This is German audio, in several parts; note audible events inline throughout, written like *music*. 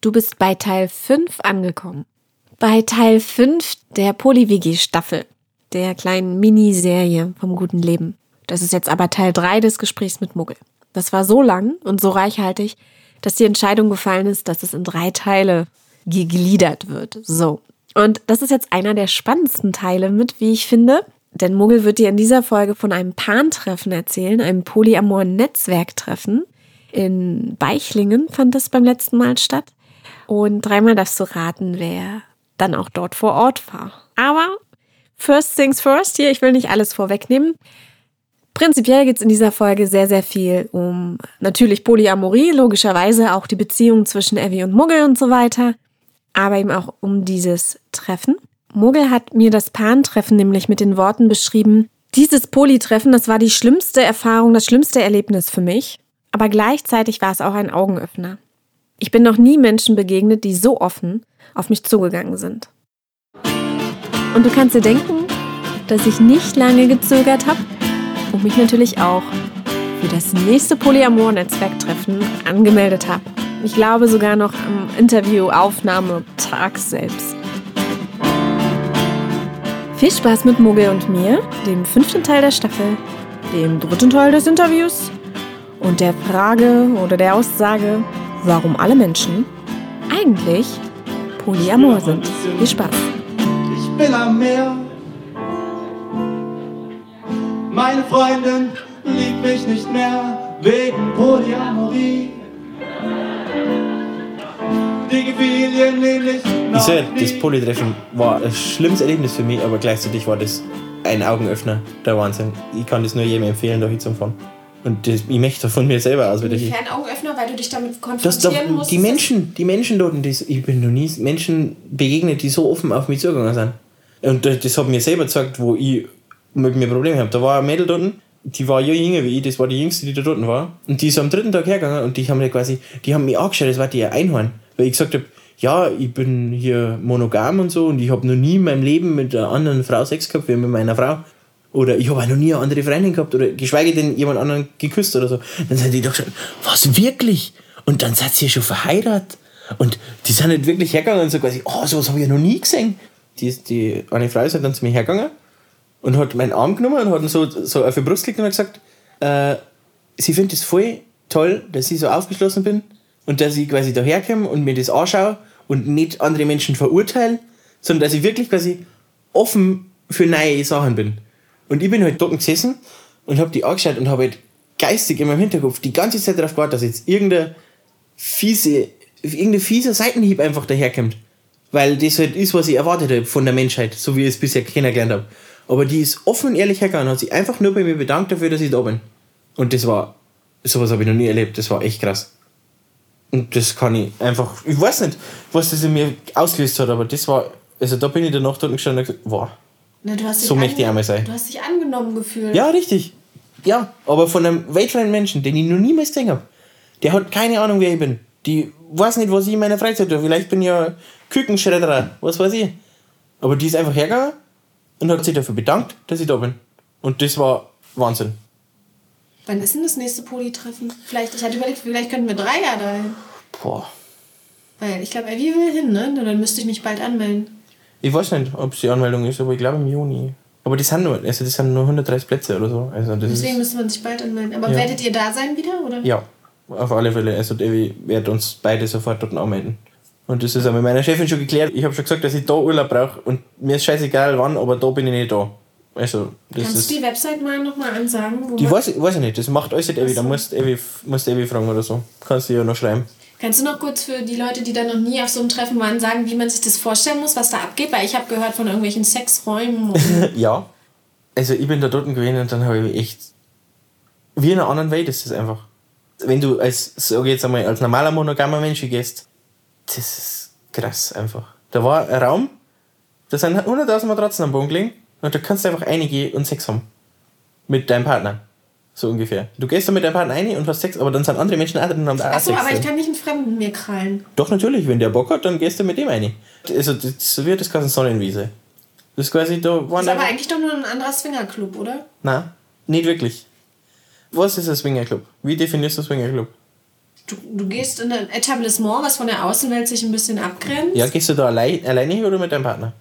Du bist bei Teil 5 angekommen. Bei Teil 5 der Poly-WG-Staffel, der kleinen Miniserie vom guten Leben. Das ist jetzt aber Teil 3 des Gesprächs mit Muggel. Das war so lang und so reichhaltig, dass die Entscheidung gefallen ist, dass es in drei Teile gegliedert wird. So. Und das ist jetzt einer der spannendsten Teile mit, wie ich finde. Denn Muggel wird dir in dieser Folge von einem Pan-Treffen erzählen, einem Polyamor-Netzwerktreffen. In Beichlingen fand das beim letzten Mal statt. Und dreimal darfst du raten, wer dann auch dort vor Ort war. Aber first things first hier, ich will nicht alles vorwegnehmen. Prinzipiell geht es in dieser Folge sehr, sehr viel um natürlich Polyamorie, logischerweise auch die Beziehung zwischen Evie und Muggel und so weiter, aber eben auch um dieses Treffen. Muggel hat mir das Pan-Treffen nämlich mit den Worten beschrieben, dieses Polytreffen, das war die schlimmste Erfahrung, das schlimmste Erlebnis für mich, aber gleichzeitig war es auch ein Augenöffner. Ich bin noch nie Menschen begegnet, die so offen auf mich zugegangen sind. Und du kannst dir denken, dass ich nicht lange gezögert habe und mich natürlich auch für das nächste Polyamor-Netzwerktreffen angemeldet habe. Ich glaube sogar noch am Interviewaufnahmetag selbst. Viel Spaß mit Muggel und mir, dem fünften Teil der Staffel, dem dritten Teil des Interviews und der Frage oder der Aussage, warum alle Menschen eigentlich Polyamor sind. Viel Spaß. Ich bin am Meer meine Freundin liebt mich nicht mehr wegen Polyamorie. Ich sag, das Polytreffen war ein schlimmes Erlebnis für mich, aber gleichzeitig war das ein Augenöffner, der Wahnsinn. Ich kann das nur jedem empfehlen, da hinzufahren. Und das, ich möchte von mir selber aus hin. Inwiefern Augenöffner, weil du dich damit konfrontieren musst? die Menschen, die Menschen dort, das, ich bin noch nie Menschen begegnet, die so offen auf mich zugegangen sind. Und das, das hat mir selber gezeigt, wo ich mit mir Probleme habe. Da war ein Mädel dort, die war ja jünger wie ich, das war die jüngste, die da dort war. Und die ist am dritten Tag hergegangen und die haben mir quasi, die haben mich angeschaut, das war die ein Einhorn. Weil ich gesagt habe, ja, ich bin hier monogam und so und ich habe noch nie in meinem Leben mit einer anderen Frau Sex gehabt wie mit meiner Frau. Oder ich habe noch nie eine andere Freundin gehabt oder geschweige denn jemand anderen geküsst oder so. Dann sind die doch schon, was wirklich? Und dann seid ihr schon verheiratet. Und die sind nicht wirklich hergegangen und so quasi, oh, sowas habe ich ja noch nie gesehen. Die, die eine Frau ist halt dann zu mir hergegangen und hat meinen Arm genommen und hat ihn so, so auf die Brust gelegt und hat gesagt, äh, sie findet es voll toll, dass ich so aufgeschlossen bin und dass ich quasi daherkomme und mir das anschaue und nicht andere Menschen verurteile, sondern dass ich wirklich quasi offen für neue Sachen bin. Und ich bin halt dort gesessen und habe die angeschaut und habe halt geistig in meinem Hinterkopf die ganze Zeit darauf gewartet, dass jetzt irgendein fiese, irgendein fieser Seitenhieb einfach daherkommt. Weil das halt ist, was ich erwartet habe von der Menschheit, so wie ich es bisher kennengelernt habe. Aber die ist offen und ehrlich hergegangen, hat sich einfach nur bei mir bedankt dafür, dass ich da bin. Und das war, sowas habe ich noch nie erlebt, das war echt krass. Und das kann ich einfach, ich weiß nicht, was das in mir ausgelöst hat, aber das war, also da bin ich danach dort gestanden und gesagt, wow, Na, du hast dich so möchte ich einmal sein. Du hast dich angenommen gefühlt. Ja, richtig. Ja, aber von einem weltfremden Menschen, den ich noch niemals gesehen habe. Der hat keine Ahnung, wer ich bin. Die weiß nicht, was ich in meiner Freizeit tue. Vielleicht bin ich ja Kükenschredderer, was weiß ich. Aber die ist einfach hergegangen und hat sich dafür bedankt, dass ich da bin. Und das war Wahnsinn. Wann ist denn das nächste Polytreffen? Vielleicht, ich hatte überlegt, vielleicht könnten wir drei Jahre dahin. Boah. Weil ich glaube, Evie will hin, ne? Dann müsste ich mich bald anmelden. Ich weiß nicht, ob es die Anmeldung ist, aber ich glaube im Juni. Aber das sind nur, also das sind nur 130 Plätze oder so. Also das Deswegen müsste man sich bald anmelden. Aber Ja. werdet ihr da sein wieder? Oder? ja, auf alle Fälle. Also Devi wird uns beide sofort dort anmelden. Und das ist auch mit meiner Chefin schon geklärt. Ich habe schon gesagt, dass ich da Urlaub brauche und mir ist scheißegal wann, aber da bin ich nicht da. Also, das Kannst ist. du die Website mal nochmal ansagen? Wo Die weiß, ich- weiß ich nicht, das macht alles nicht Evi. Da musst Evi, musst Evi fragen oder so. Kannst du ja noch schreiben. Kannst du noch kurz für die Leute, die da noch nie auf so einem Treffen waren, sagen, wie man sich das vorstellen muss, was da abgeht? Weil ich habe gehört von irgendwelchen Sexräumen. *laughs* Ja. Also ich bin da dort gewesen und dann habe ich echt. Wie in einer anderen Welt ist das einfach. Wenn du als, sag ich jetzt einmal, als normaler monogamer Mensch gehst, das ist krass einfach. Da war ein Raum, da sind 100.000 Matratzen am Boden gelegen und da kannst du einfach reingehen und Sex haben. Mit deinem Partner. So ungefähr. Du gehst da mit deinem Partner rein und hast Sex, aber dann sind andere Menschen auch drin und haben auch Achso, Sex. aber ich kann nicht einen Fremden mir krallen. Doch, natürlich, wenn der Bock hat, dann gehst du mit dem rein. Also, das, so wird das quasi Sonnenwiese. Das ist quasi, da Das ist aber eigentlich doch nur ein anderer Swingerclub, oder? Nein, nicht wirklich. Was ist ein Swingerclub? Wie definierst du Swingerclub? Du, du gehst in ein Etablissement, was von der Außenwelt sich ein bisschen abgrenzt. Ja, gehst du da allein, alleine hin oder mit deinem Partner?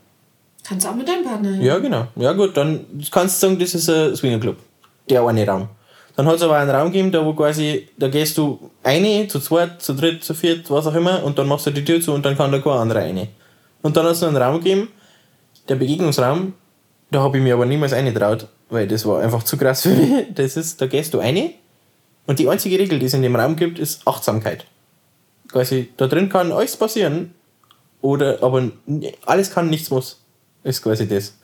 Kannst auch mit deinem Partner hin. Ja, genau. Ja, gut, dann kannst du sagen, das ist ein Swingerclub. Der eine Raum. Dann hat es aber einen Raum gegeben, da wo quasi, da gehst du eine, zu zweit, zu dritt, zu viert, was auch immer, und dann machst du die Tür zu und dann kann da kein anderer rein. Und dann hat es einen Raum gegeben, der Begegnungsraum, da habe ich mir aber niemals eingetraut, weil das war einfach zu krass für mich. *laughs* Das ist, da gehst du eine und die einzige Regel, die es in dem Raum gibt, ist Achtsamkeit. Quasi, da drin kann alles passieren, oder, aber alles kann, nichts muss. Ist quasi das.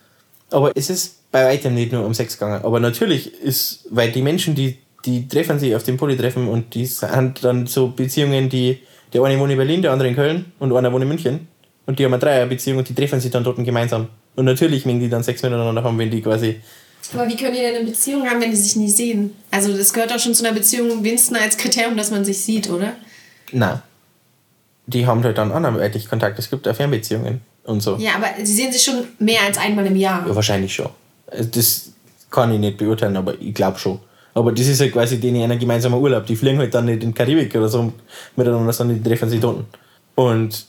Aber es ist bei weitem nicht nur um Sex gegangen. Aber natürlich ist, weil die Menschen, die, die treffen sich auf dem Polytreffen und die sind dann so Beziehungen, die, der eine wohnt in Berlin, der andere in Köln und einer wohnt in München. Und die haben eine Dreierbeziehung und die treffen sich dann dort gemeinsam. Und natürlich mögen die dann Sex miteinander haben, wenn die quasi Aber wie können die denn eine Beziehung haben, wenn die sich nie sehen? Also das gehört doch schon zu einer Beziehung wenigstens als Kriterium, dass man sich sieht, oder? Na. Die haben halt dann anderweitig Kontakt. Es gibt auch Fernbeziehungen und so. Ja, aber sie sehen sich schon mehr als einmal im Jahr. Ja, wahrscheinlich schon. Also Das kann ich nicht beurteilen, aber ich glaube schon. Aber das ist halt quasi denen einer gemeinsamer Urlaub. Die fliegen halt dann nicht in die Karibik oder so miteinander, sondern die treffen sich dort. Und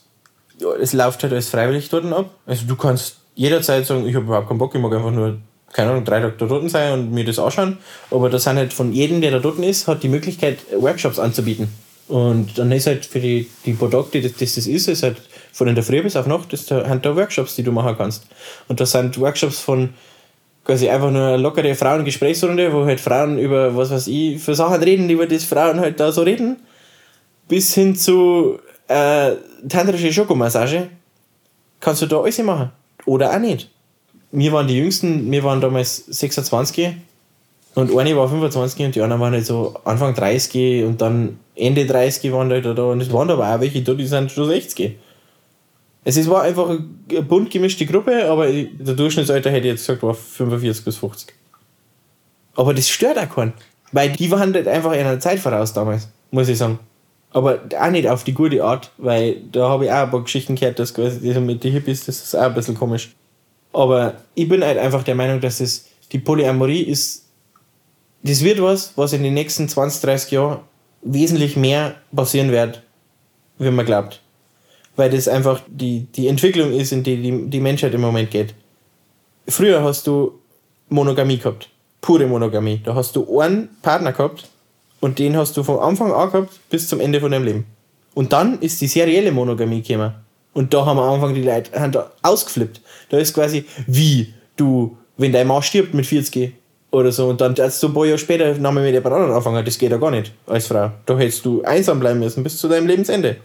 ja, es läuft halt alles freiwillig dort ab. Also du kannst jederzeit sagen, ich habe überhaupt keinen Bock, ich mag einfach nur, keine Ahnung, drei Tage dort sein und mir das anschauen. Aber das sind halt von jedem, der da dort ist, hat die Möglichkeit, Workshops anzubieten. Und dann ist halt für die, die Produkte, das das, das ist, ist halt von in der Früh bis auf Nacht, das da, sind da Workshops, die du machen kannst. Und das sind Workshops von quasi einfach nur eine lockere Frauengesprächsrunde, wo halt Frauen über was weiß ich für Sachen reden, über das Frauen halt da so reden, bis hin zu äh, tantrische Schokomassage. Kannst du da alles machen. Oder auch nicht. Wir waren die Jüngsten, wir waren damals 26 und eine war 25 und die anderen waren halt so Anfang 30 und dann Ende 30 waren halt da und es waren aber auch welche da, die sind schon 60. Es war einfach eine bunt gemischte Gruppe, aber der Durchschnittsalter hätte ich jetzt gesagt, war 45 bis 50. Aber das stört auch keinen. Weil die waren halt einfach in einer Zeit voraus damals, muss ich sagen. Aber auch nicht auf die gute Art, weil da habe ich auch ein paar Geschichten gehört, dass quasi das mit den Hippies, das ist auch ein bisschen komisch. Aber ich bin halt einfach der Meinung, dass das, die Polyamorie ist, das wird was, was in den nächsten 20, 30 Jahren wesentlich mehr passieren wird, wie man glaubt. Weil das einfach die, die Entwicklung ist, in die, die die Menschheit im Moment geht. Früher hast du Monogamie gehabt. Pure Monogamie. Da hast du einen Partner gehabt und den hast du vom Anfang an gehabt bis zum Ende von deinem Leben. Und dann ist die serielle Monogamie gekommen. Und da haben am Anfang die Leute haben da ausgeflippt. Da ist quasi wie du, wenn dein Mann stirbt mit 40 oder so und dann als du ein paar Jahre später nochmal mit jemand anderem anfangen, das geht ja gar nicht als Frau. Da hättest du einsam bleiben müssen bis zu deinem Lebensende.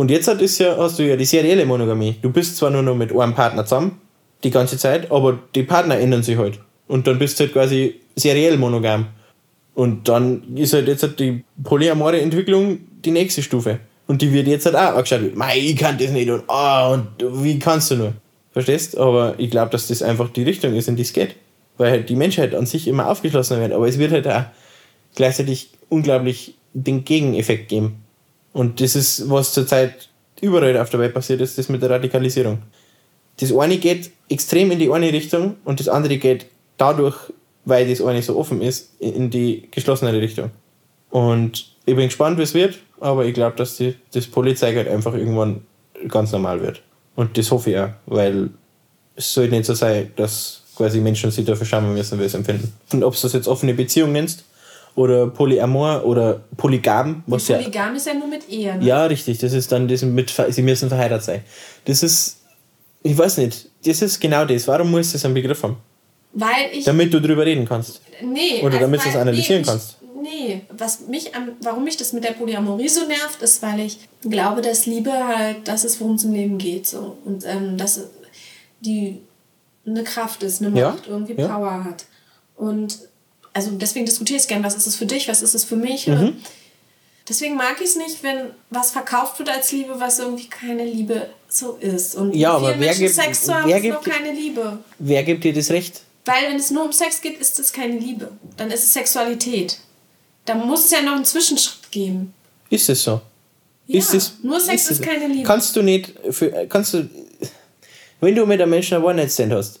Und jetzt hat ja, hast du ja die serielle Monogamie. Du bist zwar nur noch mit einem Partner zusammen, die ganze Zeit, aber die Partner ändern sich halt. Und dann bist du halt quasi seriell monogam. Und dann ist halt jetzt halt die polyamore Entwicklung die nächste Stufe. Und die wird jetzt halt auch angeschaut. Mei, ich kann das nicht und ah, und wie kannst du nur? Verstehst? Aber ich glaube, dass das einfach die Richtung ist, in die es geht. Weil halt die Menschheit an sich immer aufgeschlossener wird. Aber es wird halt auch gleichzeitig unglaublich den Gegeneffekt geben. Und das ist, was zurzeit überall auf der Welt passiert ist, das mit der Radikalisierung. Das eine geht extrem in die eine Richtung und das andere geht dadurch, weil das eine so offen ist, in die geschlossenere Richtung. Und ich bin gespannt, wie es wird, aber ich glaube, dass die, das Polizei halt einfach irgendwann ganz normal wird. Und das hoffe ich auch, weil es sollte nicht so sein, dass quasi Menschen sich dafür schämen müssen, wie sie es empfinden. Und ob du das jetzt offene Beziehung nennst, oder Polyamor oder Polygam, was ja. Polygam ist ja nur mit Ehe. Ne? Ja, richtig. Das ist dann das mit, sie müssen verheiratet sein. Das ist, ich weiß nicht, das ist genau das. Warum muss das einen Begriff haben? Weil ich. Damit du drüber reden kannst. Nee. Oder damit du es analysieren nee, kannst. Nee, was mich am, warum mich das mit der Polyamorie so nervt, ist, weil ich glaube, dass Liebe halt das ist, worum es im Leben geht. So. Und ähm, dass die eine Kraft ist, eine Ja, Macht, irgendwie ja. Power hat. Und also deswegen diskutiere ich gerne, was ist es für dich, was ist es für mich. Mhm. Deswegen mag ich es nicht, wenn was verkauft wird als Liebe, was irgendwie keine Liebe so ist. Und Ja, aber wer Menschen gibt- Sex zu haben, wer ist noch gibt- keine Liebe. Wer gibt dir das Recht? Weil wenn es nur um Sex geht, ist es keine Liebe. Dann ist es Sexualität. Da muss es ja noch einen Zwischenschritt geben. Ist es so? Ja, ist es, nur Sex es ist keine Liebe. Kannst du nicht, für, kannst du, wenn du mit einem Menschen ein One-Night-Stand hast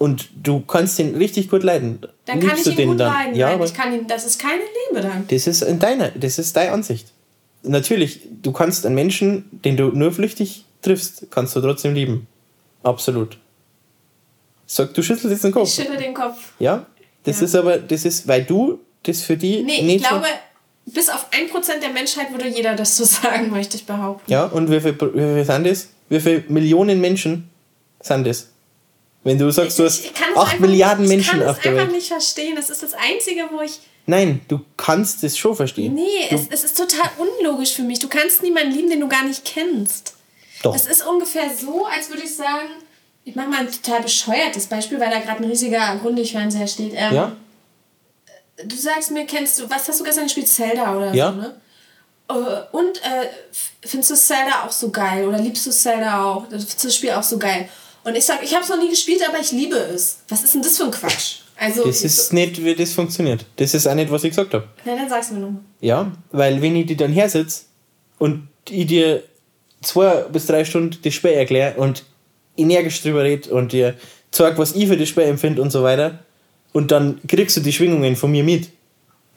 und du kannst den richtig gut leiden, Dann kann liebst ich du ihn den gut dann? leiden. Ja, Nein, ich kann ihn, das ist keine Liebe dann. das ist in deiner, das ist deine Ansicht. natürlich, du kannst einen Menschen, den du nur flüchtig triffst, kannst du trotzdem lieben. Absolut. Sag, du schüttelst jetzt den Ich Kopf. schüttel den Kopf. Ja? Das Ja. ist aber, das ist, weil du das für die Nee, ich nicht glaube, so. bis auf 1% der Menschheit würde jeder das so *laughs* sagen, möchte ich behaupten. Ja, und wie viel, wie viel sind das? Wie viele Millionen Menschen sind das? Wenn du sagst, du hast Ich kann es 8 einfach- Milliarden ich Menschen kann auf es der einfach Welt. nicht verstehen. Das ist das Einzige, wo ich. Nein, du kannst das schon verstehen. Nee, es, es ist total unlogisch für mich. Du kannst niemanden lieben, den du gar nicht kennst. Doch. Es ist ungefähr so, als würde ich sagen, ich mache mal ein total bescheuertes Beispiel, weil da gerade ein riesiger Grundig-Fernseher steht. Ähm, ja? Du sagst mir, kennst du, was hast du gestern gespielt? Zelda oder Ja. so, ne? Äh, Und äh, findest du Zelda auch so geil? Oder liebst du Zelda auch? Findest du das Spiel auch so geil? Und ich sag, ich habe es noch nie gespielt, aber ich liebe es. Was ist denn das für ein Quatsch? Also, Das ist nicht, wie das funktioniert. Das ist auch nicht, was ich gesagt habe. Na, dann sag's mir nochmal. Ja, weil wenn ich dir dann hersitze und ich dir zwei bis drei Stunden das Spiel erkläre und energisch drüber rede und dir zeige, was ich für das Spiel empfinde und so weiter, und dann kriegst du die Schwingungen von mir mit,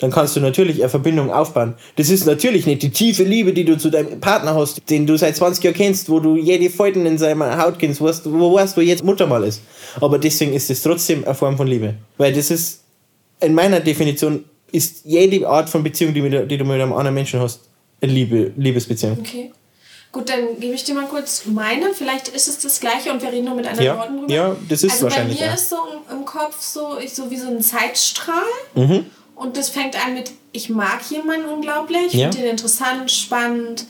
dann kannst du natürlich eine Verbindung aufbauen. Das ist natürlich nicht die tiefe Liebe, die du zu deinem Partner hast, den du seit 20 Jahren kennst, wo du jede Falten in seiner Haut kennst, wo, hast- wo weißt, wo jetzt Muttermal ist. Aber deswegen ist es trotzdem eine Form von Liebe. Weil das ist, in meiner Definition, ist jede Art von Beziehung, die, mit, die du mit einem anderen Menschen hast, eine Liebe, Liebesbeziehung. Okay. Gut, dann gebe ich dir mal kurz meine. Vielleicht ist es das Gleiche und wir reden nur mit anderen Ja, Worten drüber. ja, das ist also wahrscheinlich, bei mir ja. ist so im, im Kopf so, ich, so wie so ein Zeitstrahl. Mhm. Und das fängt an mit, ich mag jemanden unglaublich, Ja. finde ihn interessant, spannend,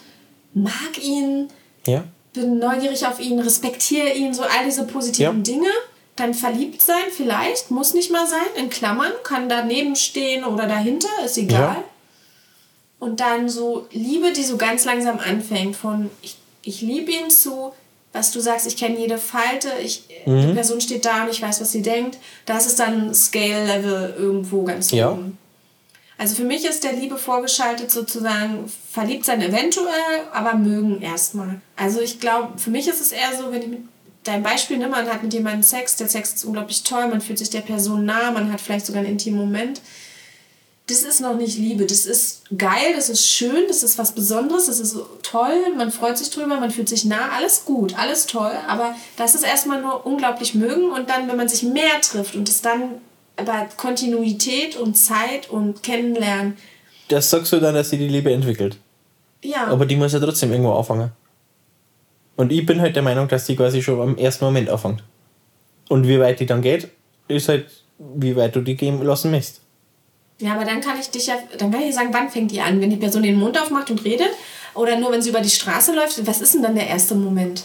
mag ihn, Ja? bin neugierig auf ihn, respektiere ihn, so all diese positiven Ja. Dinge. Dann verliebt sein vielleicht, muss nicht mal sein, in Klammern, kann daneben stehen oder dahinter, ist egal. Ja. Und dann so Liebe, die so ganz langsam anfängt von ich, ich liebe ihn zu, was du sagst, ich kenne jede Falte, ich, Mhm. die Person steht da und ich weiß, was sie denkt. Das ist dann Scale-Level irgendwo ganz Ja. oben. Also für mich ist der Liebe vorgeschaltet sozusagen verliebt sein eventuell, aber mögen erstmal. Also ich glaube, für mich ist es eher so, wenn ich mit deinem Beispiel, ne, man hat mit jemandem Sex, der Sex ist unglaublich toll, man fühlt sich der Person nah, man hat vielleicht sogar einen intimen Moment. Das ist noch nicht Liebe, das ist geil, das ist schön, das ist was Besonderes, das ist toll, man freut sich drüber, man fühlt sich nah, alles gut, alles toll, aber das ist erstmal nur unglaublich mögen und dann, wenn man sich mehr trifft und es dann über Kontinuität und Zeit und Kennenlernen, Das sagst du dann, dass sie die Liebe entwickelt. ja, Aber die muss ja trotzdem irgendwo anfangen. Und ich bin halt der Meinung, dass die quasi schon am ersten Moment anfängt. Und wie weit die dann geht, ist halt, wie weit du die gehen lassen möchtest. Ja, aber dann kann ich dich ja, dann kann ich ja sagen, wann fängt die an? Wenn die Person den Mund aufmacht und redet? Oder nur wenn sie über die Straße läuft? Was ist denn dann der erste Moment?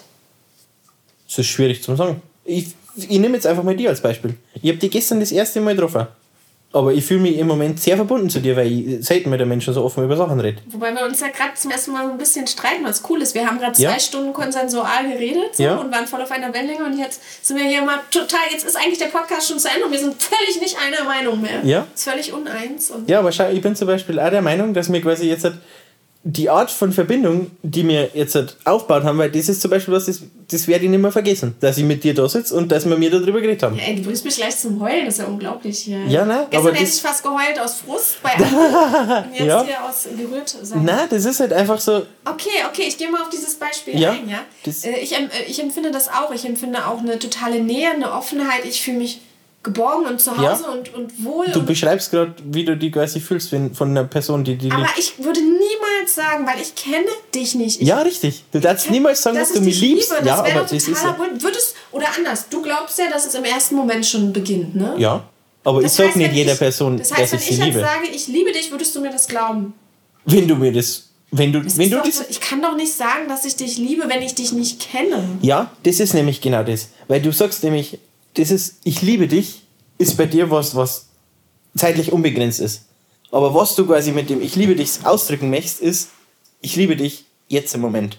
Das ist schwierig zu sagen. Ich, ich nehme jetzt einfach mal die als Beispiel. Ich habe die gestern das erste Mal getroffen. Aber ich fühle mich im Moment sehr verbunden zu dir, weil ich selten mit den Menschen so offen über Sachen rede. Wobei wir uns ja gerade zum ersten Mal ein bisschen streiten, was cool ist. Wir haben gerade Ja. zwei Stunden konsensual geredet so, Ja. und waren voll auf einer Wellenlänge und jetzt sind wir hier mal total, jetzt ist eigentlich der Podcast schon zu Ende und wir sind völlig nicht einer Meinung mehr. Ja. Ist völlig uneins. Und Ja, aber schau, ich bin zum Beispiel auch der Meinung, dass mir quasi jetzt halt die Art von Verbindung, die wir jetzt halt aufgebaut haben, weil das ist zum Beispiel was, das, das werde ich nicht mehr vergessen, dass ich mit dir da sitze und dass wir mir darüber geredet haben. Ja, ey, du bringst mich gleich zum Heulen, das ist ja unglaublich hier. Ja, ne, Gestern aber hätte ich fast geheult aus Frust bei *laughs* anderen und jetzt Ja. hier aus gerührt sein. Na, das ist halt einfach so, Okay, okay, ich gehe mal auf dieses Beispiel Ja, ein, ja. Äh, Ich, äh, ich empfinde das auch. Ich empfinde auch eine totale Nähe, eine Offenheit. Ich fühle mich geborgen und zu Ja. Hause und, und wohl. du und, beschreibst gerade, wie du die quasi fühlst wenn, von einer Person, die die aber liebt. ich würde niemals sagen, weil ich kenne dich nicht. Ich Ja, richtig. Du darfst niemals sagen, dass, ich du mich dich liebst. Liebe, ja, aber das ist ja, Würdest, oder anders, du glaubst ja, dass es im ersten Moment schon beginnt, ne? ja. Aber Das ich sag heißt, nicht wenn jeder ich, Person, das heißt, dass wenn ich ich sie jetzt liebe. sage, ich liebe dich, würdest du mir das glauben? Wenn du mir das, wenn du, Das wenn du das, so, ich kann doch nicht sagen, dass ich dich liebe, wenn ich dich nicht kenne. Ja, das ist nämlich genau das. Weil du sagst nämlich, das ist, ich liebe dich, ist bei dir was, was zeitlich unbegrenzt ist. Aber was du quasi mit dem Ich liebe dich ausdrücken möchtest, ist, ich liebe dich jetzt im Moment.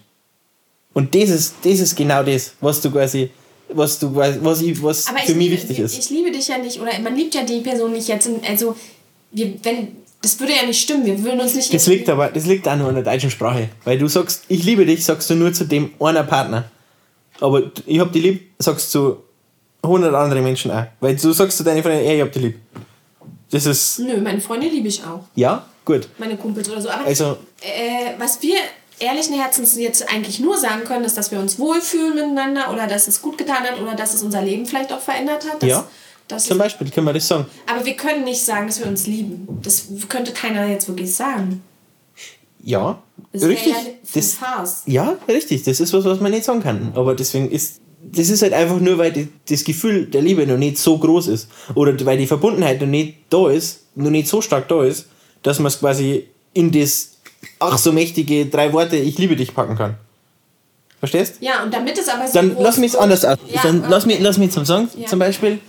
Und das ist, das ist genau das, was du quasi, was du quasi, was, ich, was Aber für ich mich wichtig ich, ist. Ich liebe dich ja nicht, oder man liebt ja die Person nicht jetzt. In, also, wir, wenn, das würde ja nicht stimmen. Wir würden uns nicht. Das liegt aber, das liegt auch nur an der deutschen Sprache. Weil du sagst, ich liebe dich, sagst du nur zu dem einer Partner. Aber ich hab dich lieb, sagst du zu 100 andere Menschen auch. Weil du sagst zu deinen Freunden, ey, ich hab dich lieb. Das ist, Nö, meine Freunde liebe ich auch. ja, gut. meine Kumpels oder so. Aber Also- äh, was wir ehrlichen Herzens jetzt eigentlich nur sagen können, ist, dass wir uns wohlfühlen miteinander oder dass es gut getan hat oder dass es unser Leben vielleicht auch verändert hat. Dass, Ja. dass Zum Beispiel können wir das sagen. aber wir können nicht sagen, dass wir uns lieben. Das könnte keiner jetzt wirklich sagen. Ja, Das richtig. ja Das, Farce. ja, richtig. Das ist was, was man nicht sagen kann. Aber deswegen ist. Das ist halt einfach nur, weil die, das Gefühl der Liebe noch nicht so groß ist. Oder weil die Verbundenheit noch nicht da ist, noch nicht so stark da ist, dass man es quasi in das ach so mächtige drei Worte Ich liebe dich packen kann. Verstehst? Ja, und damit es aber so Dann lass mich es anders aus. Ja, Dann okay. lass mich, lass mich zum sagen. Ja. Zum Beispiel,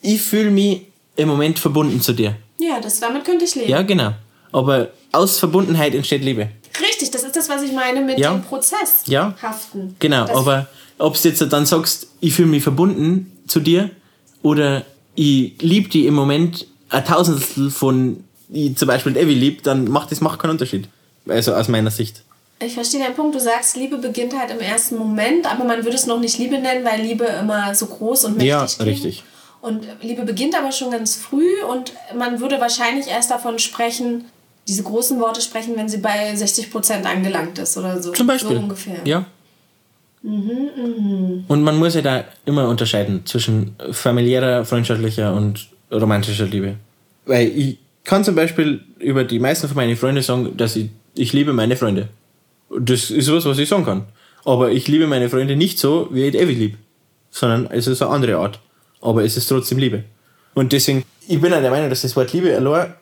ich fühle mich im Moment verbunden zu dir. Ja, das, damit könnte ich leben. Ja, genau. Aber aus Verbundenheit entsteht Liebe. Richtig, das ist das, was ich meine mit Ja. dem Prozess Ja. haften. Genau, aber ob du jetzt dann sagst, ich fühle mich verbunden zu dir oder ich liebe die im Moment ein Tausendstel von ich zum Beispiel Evi lieb, dann macht das macht keinen Unterschied. Also aus meiner Sicht. Ich verstehe deinen Punkt. Du sagst, Liebe beginnt halt im ersten Moment, aber man würde es noch nicht Liebe nennen, weil Liebe immer so groß und mächtig Ja, klingt. richtig. Und Liebe beginnt aber schon ganz früh und man würde wahrscheinlich erst davon sprechen, diese großen Worte sprechen, wenn sie bei 60% angelangt ist oder so. Zum Beispiel. So ungefähr. Ja. Und man muss ja da immer unterscheiden zwischen familiärer, freundschaftlicher und romantischer Liebe. Weil ich kann zum Beispiel über die meisten von meinen Freunden sagen, dass ich, ich liebe meine Freunde. Das ist was, was ich sagen kann. Aber ich liebe meine Freunde nicht so, wie ich Evi lieb. Sondern es ist eine andere Art. Aber es ist trotzdem Liebe. Und deswegen, ich bin auch der Meinung, dass das Wort Liebe allein,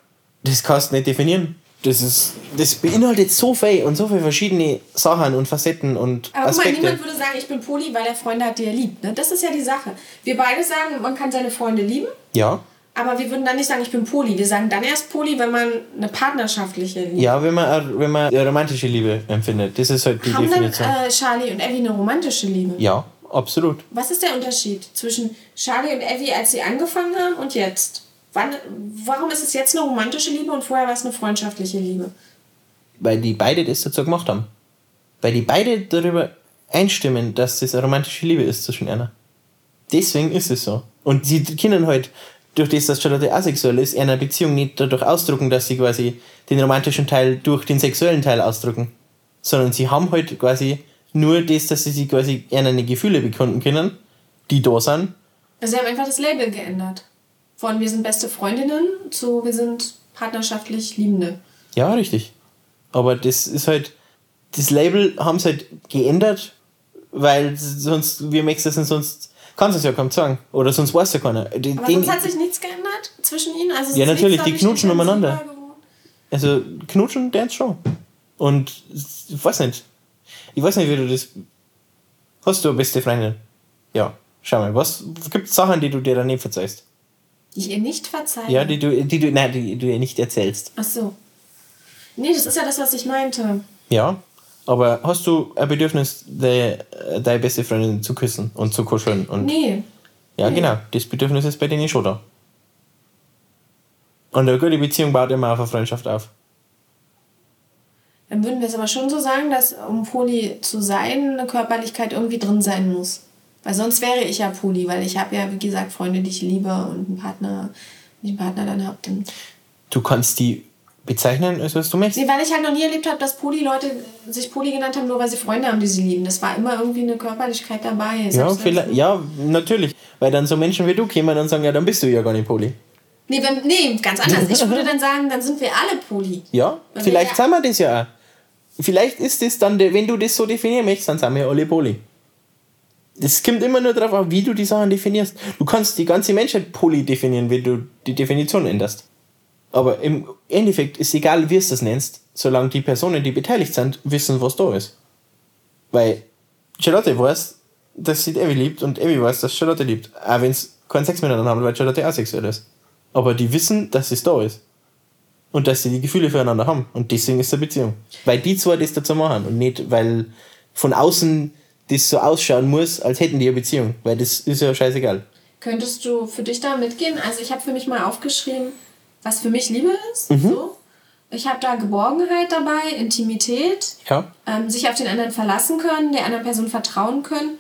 das kannst du nicht definieren. Das, ist, das beinhaltet so viel und so viele verschiedene Sachen und Facetten und Aber guck mal, Aspekte. niemand würde sagen, ich bin Poli, weil er Freunde hat, die er liebt. Ne? Das ist ja die Sache. Wir beide sagen, man kann seine Freunde lieben, Ja, aber wir würden dann nicht sagen, ich bin Poli. Wir sagen dann erst Poli, wenn man eine partnerschaftliche Liebe ja, wenn man, wenn man eine romantische Liebe empfindet. Das ist halt die Haben dann Definition. äh, Charlie und Evie eine romantische Liebe? ja, absolut. Was ist der Unterschied zwischen Charlie und Evie, als sie angefangen haben und jetzt? Wann, warum ist es jetzt eine romantische Liebe und vorher war es eine freundschaftliche Liebe? Weil die beide das dazu gemacht haben. Weil die beide darüber einstimmen, dass das eine romantische Liebe ist zwischen einer. Deswegen ist es so. Und sie können halt, durch das, dass Charlotte asexuell ist, einer Beziehung nicht dadurch ausdrucken, dass sie quasi den romantischen Teil durch den sexuellen Teil ausdrücken. Sondern sie haben halt quasi nur das, dass sie sich quasi eher eine Gefühle bekunden können, die da sind. Also sie haben einfach das Label geändert. Von wir sind beste Freundinnen zu wir sind partnerschaftlich Liebende. Ja, richtig. Aber das ist halt, das Label haben sie halt geändert, weil sonst, wie du das denn sonst, kannst du es ja kaum sagen. Oder sonst weiß ja keiner. Den, Aber sonst hat sich nichts geändert zwischen ihnen? Also Ja, natürlich, die knutschen umeinander. also knutschen, dance schon. Und ich weiß nicht. Ich weiß nicht, wie du das. Hast du eine beste Freundin? Ja. Schau mal, was gibt Sachen, die du dir dann nicht verzeihst? Die ich ihr nicht verzeihe. Ja, die du, die du, nein, die du ihr nicht erzählst. Ach so. Nee, das ist ja das, was ich meinte. Ja, aber hast du ein Bedürfnis, de, deine beste Freundin zu küssen und zu kuscheln? Und Nee. Ja, genau. Das Bedürfnis ist bei denen schon da. Und eine gute Beziehung baut immer auf eine Freundschaft auf. Dann würden wir es aber schon so sagen, dass um Poli zu sein, eine Körperlichkeit irgendwie drin sein muss. Weil sonst wäre ich ja Poli, weil ich habe ja, wie gesagt, Freunde, die ich liebe und einen Partner, wenn ich einen Partner dann habe. Dann Du kannst die bezeichnen, was du möchtest. nee, weil ich halt noch nie erlebt habe, dass Poli-Leute sich Poli genannt haben, nur weil sie Freunde haben, die sie lieben. Das war immer irgendwie eine Körperlichkeit dabei. Ja, vielleicht, ja, natürlich. Weil dann so Menschen wie du kommen und sagen, ja, dann bist du ja gar nicht Poli. Nee, wenn, nee, ganz anders. *laughs* Ich würde dann sagen, dann sind wir alle Poli. Ja, Weil vielleicht wir- sind wir das ja auch. Vielleicht ist das dann, wenn du das so definieren möchtest, dann sind wir alle Poli. Das kommt immer nur darauf an, wie du die Sachen definierst. Du kannst die ganze Menschheit Poli definieren, wenn du die Definition änderst. Aber im Endeffekt ist egal, wie es das nennst, solange die Personen, die beteiligt sind, wissen, was da ist. Weil Charlotte weiß, dass sie Evi liebt und Evi weiß, dass Charlotte liebt. Auch wenn es keinen Sex miteinander haben, weil Charlotte asexuell ist. Aber die wissen, dass es da ist. Und dass sie die Gefühle füreinander haben. Und deswegen ist es eine Beziehung. Weil die zwei das dazu machen und nicht, weil von außen das so ausschauen muss, als hätten die eine Beziehung. Weil das ist ja scheißegal. Könntest du für dich da mitgehen? Also ich habe für mich mal aufgeschrieben, was für mich Liebe ist. Mhm. So. Ich habe da Geborgenheit dabei, Intimität, Ja. ähm, sich auf den anderen verlassen können, der anderen Person vertrauen können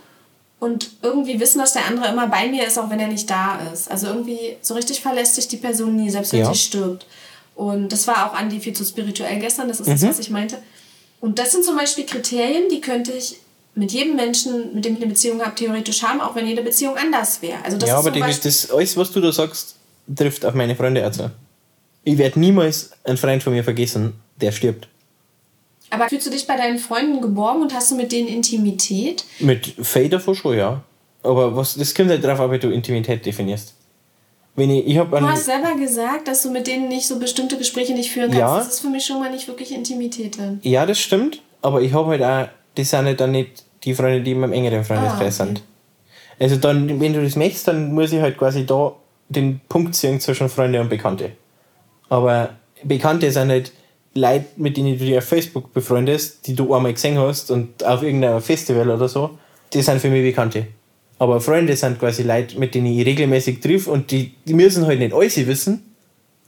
und irgendwie wissen, dass der andere immer bei mir ist, auch wenn er nicht da ist. Also irgendwie so richtig verlässt sich die Person nie, selbst wenn Ja. sie stirbt. Und das war auch Andi viel zu spirituell gestern, das ist das, was ich meinte. Und das sind zum Beispiel Kriterien, die könnte ich mit jedem Menschen, mit dem ich eine Beziehung habe, theoretisch haben, auch wenn jede Beziehung anders wäre. Also das ja, ist aber die, Beispiel, das alles, was du da sagst, trifft auf meine Freunde zu. Ich werde niemals einen Freund von mir vergessen, der stirbt. aber fühlst du dich bei deinen Freunden geborgen und hast du mit denen Intimität? Mit Faye davor schon, ja. Aber was, das kommt halt drauf, an, wie du Intimität definierst. Wenn ich, ich Du hast selber gesagt, dass du mit denen nicht so bestimmte Gespräche nicht führen kannst. Ja. Das ist für mich schon mal nicht wirklich Intimität dann. Ja, das stimmt, aber ich habe halt auch, das sind halt dann nicht die Freunde, die in meinem engeren Freundeskreis Ah, okay. sind. Also dann, wenn du das möchtest, dann muss ich halt quasi da den Punkt ziehen zwischen Freunde und Bekannte. Aber Bekannte sind halt Leute, mit denen du dich auf Facebook befreundest, die du einmal gesehen hast und auf irgendeinem Festival oder so, die sind für mich Bekannte. Aber Freunde sind quasi Leute, mit denen ich regelmäßig triff und die, die müssen halt nicht alles wissen,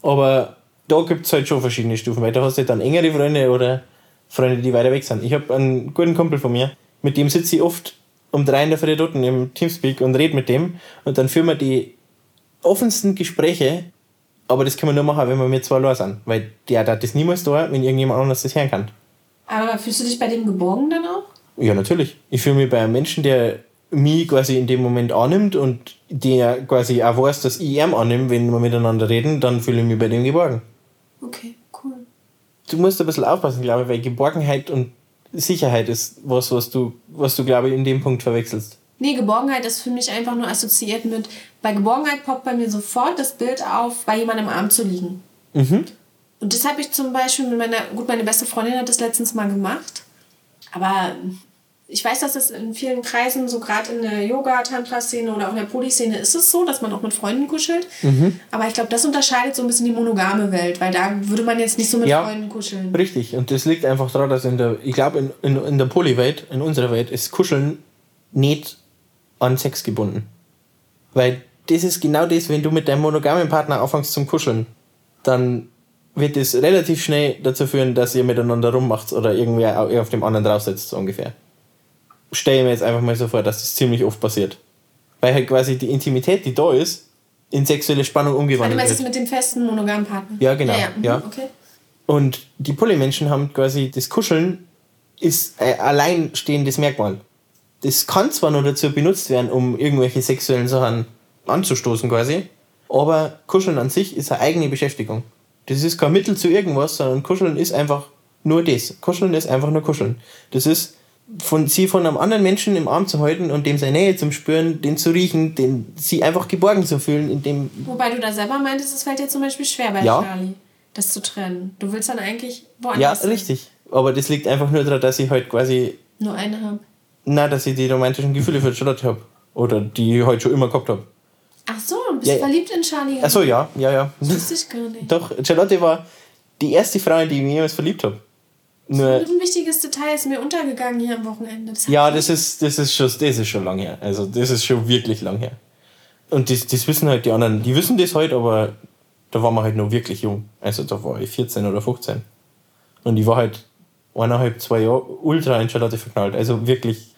aber da gibt es halt schon verschiedene Stufen, weil da hast du halt dann engere Freunde oder Freunde, die weiter weg sind. Ich habe einen guten Kumpel von mir, mit dem sitze ich oft um drei in der Früh dort im Teamspeak und rede mit dem und dann führen wir die offensten Gespräche, aber das können wir nur machen, wenn wir mit zwei Leute sind, weil der hat das niemals da, wenn irgendjemand anderes das hören kann. Aber fühlst du dich bei dem geborgen dann auch? Ja, natürlich. Ich fühle mich bei einem Menschen, der mich quasi in dem Moment annimmt und der quasi auch weiß, dass ich ihn annehme, wenn wir miteinander reden, dann fühle ich mich bei dem geborgen. Okay, cool. Du musst ein bisschen aufpassen, glaube ich, weil Geborgenheit und Sicherheit ist was, was du, was du glaube ich, in dem Punkt verwechselst. Nee, Geborgenheit ist für mich einfach nur assoziiert mit, bei Geborgenheit poppt bei mir sofort das Bild auf, bei jemandem im Arm zu liegen. Mhm. Und das habe ich zum Beispiel mit meiner, gut, meine beste Freundin hat das letztens mal gemacht. Aber ich weiß, dass das in vielen Kreisen, so gerade in der Yoga-Tantra-Szene oder auch in der Poly-Szene ist es so, dass man auch mit Freunden kuschelt. Mhm. Aber ich glaube, das unterscheidet so ein bisschen die monogame Welt, weil da würde man jetzt nicht so mit Ja. Freunden kuscheln. Richtig. Und das liegt einfach daran, dass in der, ich glaube, in, in, in der Polywelt, in unserer Welt, ist Kuscheln nicht an Sex gebunden. Weil das ist genau das, wenn du mit deinem monogamen Partner anfängst zum Kuscheln, dann wird es relativ schnell dazu führen, dass ihr miteinander rummacht oder irgendwer au- auf dem anderen drauf sitzt, so ungefähr. Stell ich mir jetzt einfach mal so vor, dass das ziemlich oft passiert. Weil halt quasi die Intimität, die da ist, in sexuelle Spannung Ah, du umgewandelt meinst es wird. mit dem festen monogamen Partner? Ja, genau, mhm, ja. Okay. Und die Polymenschen haben quasi das Kuscheln ist ein alleinstehendes Merkmal. Das kann zwar nur dazu benutzt werden, um irgendwelche sexuellen Sachen anzustoßen quasi, aber Kuscheln an sich ist eine eigene Beschäftigung. Das ist kein Mittel zu irgendwas, sondern Kuscheln ist einfach nur das. Kuscheln ist einfach nur Kuscheln. Das ist von sie von einem anderen Menschen im Arm zu halten und dem seine Nähe zum Spüren, den zu riechen, den sie einfach geborgen zu fühlen, in dem Wobei du da selber meintest, es fällt dir zum Beispiel schwer bei Ja. Charlie, das zu trennen. Du willst dann eigentlich woanders ja richtig. Aber das liegt einfach nur daran, dass ich halt quasi nur eine haben. Na, dass ich die romantischen Gefühle für Charlotte habe. Oder die ich heute schon immer gehabt habe. Ach so, du bist Ja, ja. verliebt in Charlie. Achso, ja, ja, ja. Das wusste ich gar nicht. Doch, Charlotte war die erste Frau, in die ich mich jemals verliebt habe. Nur, Ein wichtiges Detail ist mir untergegangen hier am Wochenende. Das ja, das ist, das ist schon, das ist schon lang her. Also, das ist schon wirklich lang her. Und das, das wissen halt die anderen, die wissen das halt, aber da waren wir halt noch wirklich jung. Also, da war ich 14 oder 15. Und ich war halt eineinhalb, zwei Jahre ultra in Charlotte verknallt. Also wirklich,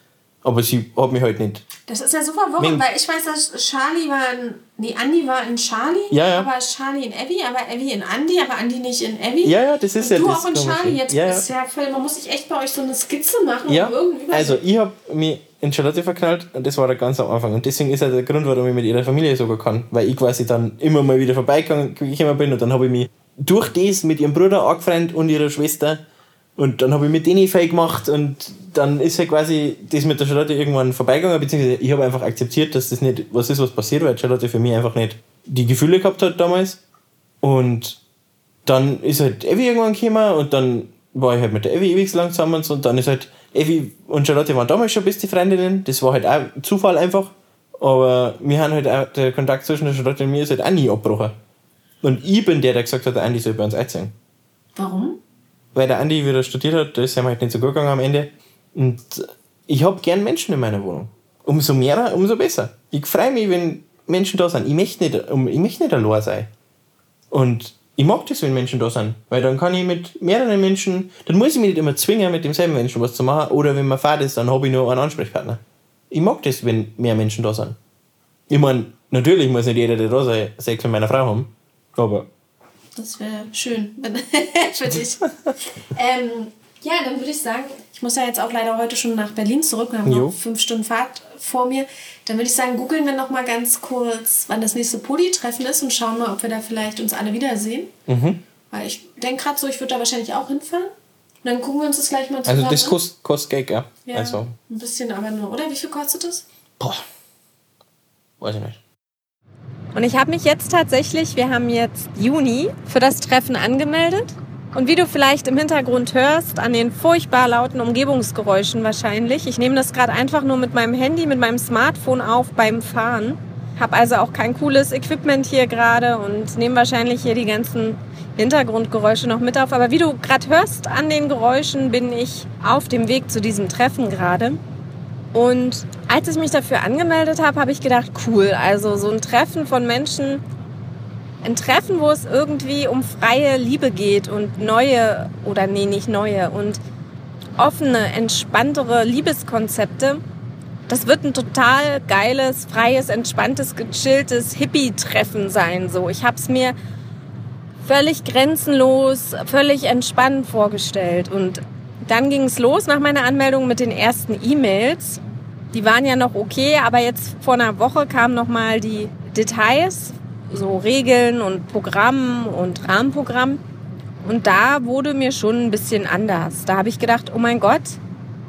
aber sie hat mich halt nicht Das ist ja so verwirrend, weil ich weiß, dass Charlie war in. Nee, Andy war in Charlie, Ja, ja. aber Charlie in Abby, aber Abby in Andy, aber Andy nicht in Abby. Ja, ja, das ist Und ja du das auch in. Charlie. Jetzt Ja, ja. ist ja voll, man muss sich echt bei euch so eine Skizze machen. Ja, also ich habe mich in Charlotte verknallt und das war da ganz am Anfang. Und deswegen ist ja der Grund, warum ich mit ihrer Familie sogar kann. Weil ich quasi dann immer mal wieder vorbeigegangen bin und dann habe ich mich durch das mit ihrem Bruder angefreundet und ihrer Schwester. Und dann habe ich mit denen viel gemacht und dann ist ja quasi das mit der Charlotte irgendwann vorbeigegangen, beziehungsweise ich habe einfach akzeptiert, dass das nicht was ist, was passiert, weil Charlotte für mich einfach nicht die Gefühle gehabt hat damals. Und dann ist halt Evi irgendwann gekommen und dann war ich halt mit der Evi ewig lang zusammen und dann ist halt Evi und Charlotte waren damals schon beste Freundinnen. Das war halt auch Zufall einfach. Aber wir haben halt auch, der Kontakt zwischen der Charlotte und mir ist halt auch nie abgebrochen. Und ich bin der, der gesagt hat, Andi soll bei uns einziehen. Warum? Weil der Andi wieder studiert hat, da ist ihm halt nicht so gut gegangen am Ende. Und ich hab gern Menschen in meiner Wohnung. Umso mehr, umso besser. Ich freue mich, wenn Menschen da sind. Ich möchte nicht, ich möchte nicht allein sein. Und ich mag das, wenn Menschen da sind. Weil dann kann ich mit mehreren Menschen, dann muss ich mich nicht immer zwingen, mit demselben Menschen was zu machen. Oder wenn man fad ist, dann habe ich nur einen Ansprechpartner. Ich mag das, wenn mehr Menschen da sind. Ich meine, natürlich muss nicht jeder, der da sei, Sex mit meiner Frau haben. Aber Das wäre schön *laughs* für dich. ähm, ja, dann würde ich sagen, ich muss ja jetzt auch leider heute schon nach Berlin zurück. Wir haben Jo. noch fünf Stunden Fahrt vor mir. Dann würde ich sagen, googeln wir noch mal ganz kurz, wann das nächste Poli-Treffen ist und schauen mal, ob wir da vielleicht uns alle wiedersehen. Weil ich denke gerade so, ich würde da wahrscheinlich auch hinfahren. Und dann gucken wir uns das gleich mal zusammen Also das kostet, kostet Geld, ja. Ja, Also, ein bisschen aber nur. Oder wie viel kostet das? boah. Weiß ich nicht. Und ich habe mich jetzt tatsächlich, wir haben jetzt Juni, für das Treffen angemeldet. Und wie du vielleicht im Hintergrund hörst, an den furchtbar lauten Umgebungsgeräuschen wahrscheinlich. Ich nehme das gerade einfach nur mit meinem Handy, mit meinem Smartphone auf beim Fahren. Habe also auch kein cooles Equipment hier gerade und nehme wahrscheinlich hier die ganzen Hintergrundgeräusche noch mit auf. Aber wie du gerade hörst an den Geräuschen, bin ich auf dem Weg zu diesem Treffen gerade. Und als ich mich dafür angemeldet habe, habe ich gedacht, cool, also so ein Treffen von Menschen, ein Treffen, wo es irgendwie um freie Liebe geht und neue, oder nee, nicht neue, und offene, entspanntere Liebeskonzepte. Das wird ein total geiles, freies, entspanntes, gechilltes Hippie-Treffen sein. So, ich habe es mir völlig grenzenlos, völlig entspannt vorgestellt. Und dann ging es los nach meiner Anmeldung mit den ersten E-Mails. Die waren ja noch okay, aber jetzt vor einer Woche kamen noch mal die Details, so Regeln und Programm und Rahmenprogramm. Und da wurde mir schon ein bisschen anders. Da habe ich gedacht, oh mein Gott,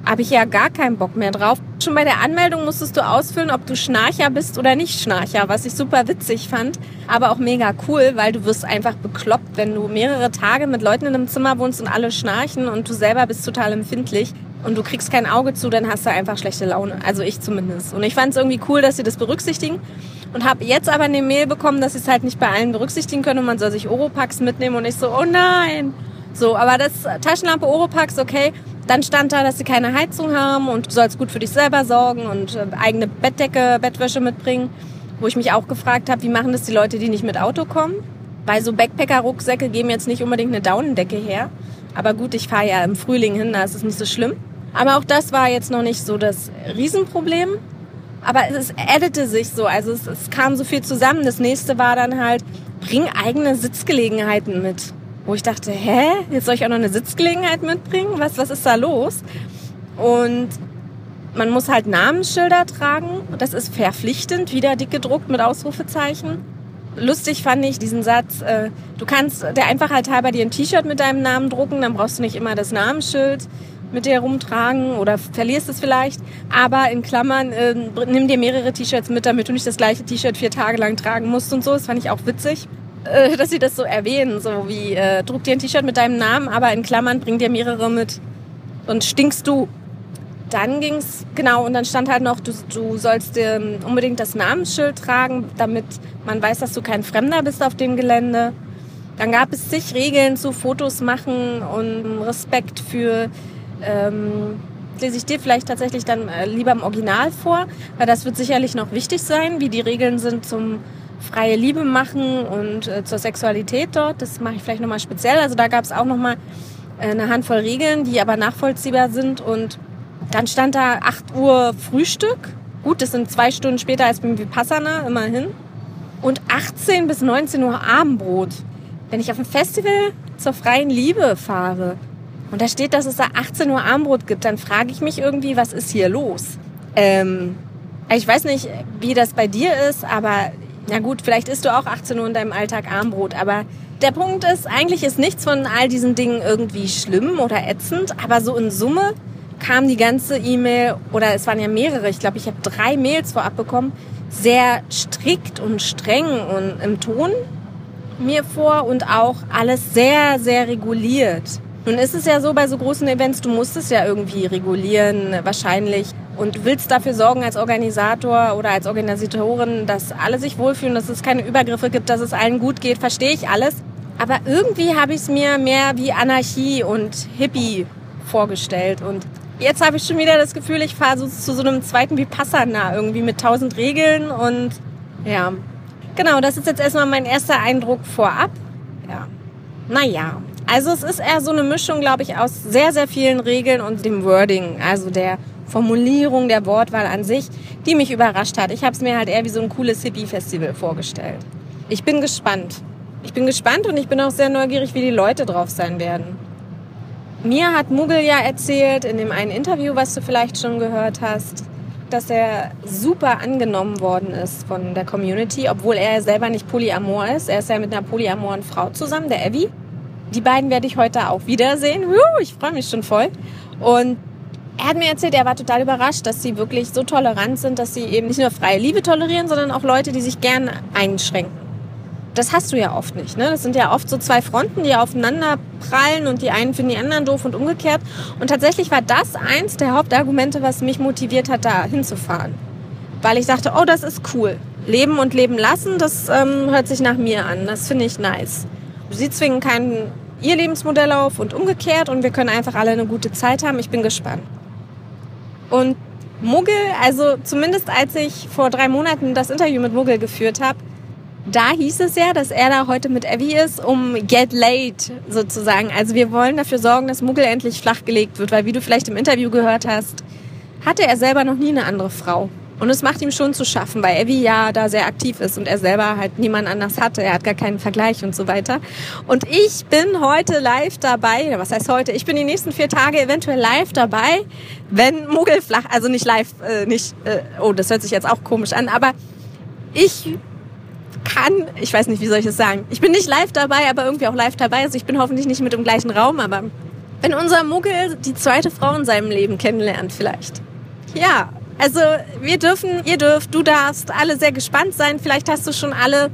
habe ich ja gar keinen Bock mehr drauf. Schon bei der Anmeldung musstest du ausfüllen, ob du Schnarcher bist oder nicht Schnarcher, was ich super witzig fand, aber auch mega cool, weil du wirst einfach bekloppt, wenn du mehrere Tage mit Leuten in einem Zimmer wohnst und alle schnarchen und du selber bist total empfindlich und du kriegst kein Auge zu, dann hast du einfach schlechte Laune. Also ich zumindest. Und ich fand es irgendwie cool, dass sie das berücksichtigen und habe jetzt aber eine Mail bekommen, dass sie es halt nicht bei allen berücksichtigen können und man soll sich Oropax mitnehmen und ich so, oh nein. So, aber das Taschenlampe Oropax, okay. Dann stand da, dass sie keine Heizung haben und du sollst gut für dich selber sorgen und äh, eigene Bettdecke, Bettwäsche mitbringen. Wo ich mich auch gefragt habe, wie machen das die Leute, die nicht mit Auto kommen? Weil so Backpacker-Rucksäcke geben jetzt nicht unbedingt eine Daunendecke her. Aber gut, ich fahre ja im Frühling hin, da ist es nicht so schlimm. Aber auch das war jetzt noch nicht so das Riesenproblem. Aber es addete sich so, also es, es kam so viel zusammen. Das nächste war dann halt, bring eigene Sitzgelegenheiten mit. Wo ich dachte, hä, jetzt soll ich auch noch eine Sitzgelegenheit mitbringen? Was, was ist da los? Und man muss halt Namensschilder tragen. Das ist verpflichtend, wieder dick gedruckt mit Ausrufezeichen. Lustig fand ich diesen Satz, äh, du kannst der Einfachheit halber dir ein T-Shirt mit deinem Namen drucken, dann brauchst du nicht immer das Namensschild mit dir rumtragen oder verlierst es vielleicht. Aber in Klammern, äh, nimm dir mehrere T-Shirts mit, damit du nicht das gleiche T-Shirt vier Tage lang tragen musst und so. Das fand ich auch witzig, äh, dass sie das so erwähnen. So wie, äh, druck dir ein T-Shirt mit deinem Namen, aber in Klammern bring dir mehrere mit. Sonst stinkst du. Dann ging's, genau, und dann stand halt noch, du, du sollst dir unbedingt das Namensschild tragen, damit man weiß, dass du kein Fremder bist auf dem Gelände. Dann gab es zig Regeln zu Fotos machen und Respekt für ähm, lese ich dir vielleicht tatsächlich dann äh, lieber im Original vor, weil das wird sicherlich noch wichtig sein, wie die Regeln sind zum freie Liebe machen und äh, zur Sexualität dort. Das mache ich vielleicht nochmal speziell. Also da gab es auch nochmal äh, eine Handvoll Regeln, die aber nachvollziehbar sind. Und dann stand da 8 Uhr Frühstück. Gut, das sind zwei Stunden später als beim Vipassana, immerhin. Und 18 bis 19 Uhr Abendbrot. Wenn ich auf ein Festival zur freien Liebe fahre, und da steht, dass es da 18 Uhr Armbrot gibt, dann frage ich mich irgendwie, was ist hier los? Ähm, ich weiß nicht, wie das bei dir ist, aber na gut, vielleicht isst du auch 18 Uhr in deinem Alltag Armbrot, aber der Punkt ist, eigentlich ist nichts von all diesen Dingen irgendwie schlimm oder ätzend, aber so in Summe kam die ganze E-Mail, oder es waren ja mehrere, ich glaube, ich habe drei Mails vorab bekommen, sehr strikt und streng und im Ton mir vor und auch alles sehr, sehr reguliert. Nun ist es ja so bei so großen Events, du musst es ja irgendwie regulieren, wahrscheinlich. Und willst dafür sorgen als Organisator oder als Organisatorin, dass alle sich wohlfühlen, dass es keine Übergriffe gibt, dass es allen gut geht, verstehe ich alles. Aber irgendwie habe ich es mir mehr wie Anarchie und Hippie vorgestellt. Und jetzt habe ich schon wieder das Gefühl, ich fahre so zu so einem zweiten Vipassana irgendwie mit tausend Regeln und ja. Genau, das ist jetzt erstmal mein erster Eindruck vorab. Ja. Naja, also es ist eher so eine Mischung, glaube ich, aus sehr, sehr vielen Regeln und dem Wording, also der Formulierung, der Wortwahl an sich, die mich überrascht hat. Ich habe es mir halt eher wie so ein cooles Hippie-Festival vorgestellt. Ich bin gespannt. Ich bin gespannt und ich bin auch sehr neugierig, wie die Leute drauf sein werden. Mir hat Muggel ja erzählt in dem einen Interview, was du vielleicht schon gehört hast, dass er super angenommen worden ist von der Community, obwohl er selber nicht polyamor ist. Er ist ja mit einer polyamoren Frau zusammen, der Evie. Die beiden werde ich heute auch wiedersehen. Ich freue mich schon voll. Und er hat mir erzählt, er war total überrascht, dass sie wirklich so tolerant sind, dass sie eben nicht nur freie Liebe tolerieren, sondern auch Leute, die sich gern einschränken. Das hast du ja oft nicht. Ne? Das sind ja oft so zwei Fronten, die aufeinander prallen und die einen finden die anderen doof und umgekehrt. Und tatsächlich war das eins der Hauptargumente, was mich motiviert hat, da hinzufahren. Weil ich dachte, oh, das ist cool. Leben und leben lassen, das ähm, hört sich nach mir an. Das finde ich nice. Sie zwingen kein ihr Lebensmodell auf und umgekehrt und wir können einfach alle eine gute Zeit haben. Ich bin gespannt. Und Muggel, also zumindest als ich vor drei Monaten das Interview mit Muggel geführt habe, da hieß es ja, dass er da heute mit Evie ist, um get late sozusagen. Also wir wollen dafür sorgen, dass Muggel endlich flachgelegt wird, weil wie du vielleicht im Interview gehört hast, hatte er selber noch nie eine andere Frau. Und es macht ihm schon zu schaffen, weil Evie ja da sehr aktiv ist und er selber halt niemand anders hatte. Er hat gar keinen Vergleich und so weiter. Und ich bin heute live dabei. Was heißt heute? Ich bin die nächsten vier Tage eventuell live dabei, wenn Muggel flach, also nicht live, äh, nicht, äh, oh, das hört sich jetzt auch komisch an, aber ich kann, ich weiß nicht, wie soll ich es sagen. Ich bin nicht live dabei, aber irgendwie auch live dabei. Also ich bin hoffentlich nicht mit im gleichen Raum, aber wenn unser Muggel die zweite Frau in seinem Leben kennenlernt, vielleicht. Ja, also wir dürfen, ihr dürft, du darfst alle sehr gespannt sein. Vielleicht hast du schon alle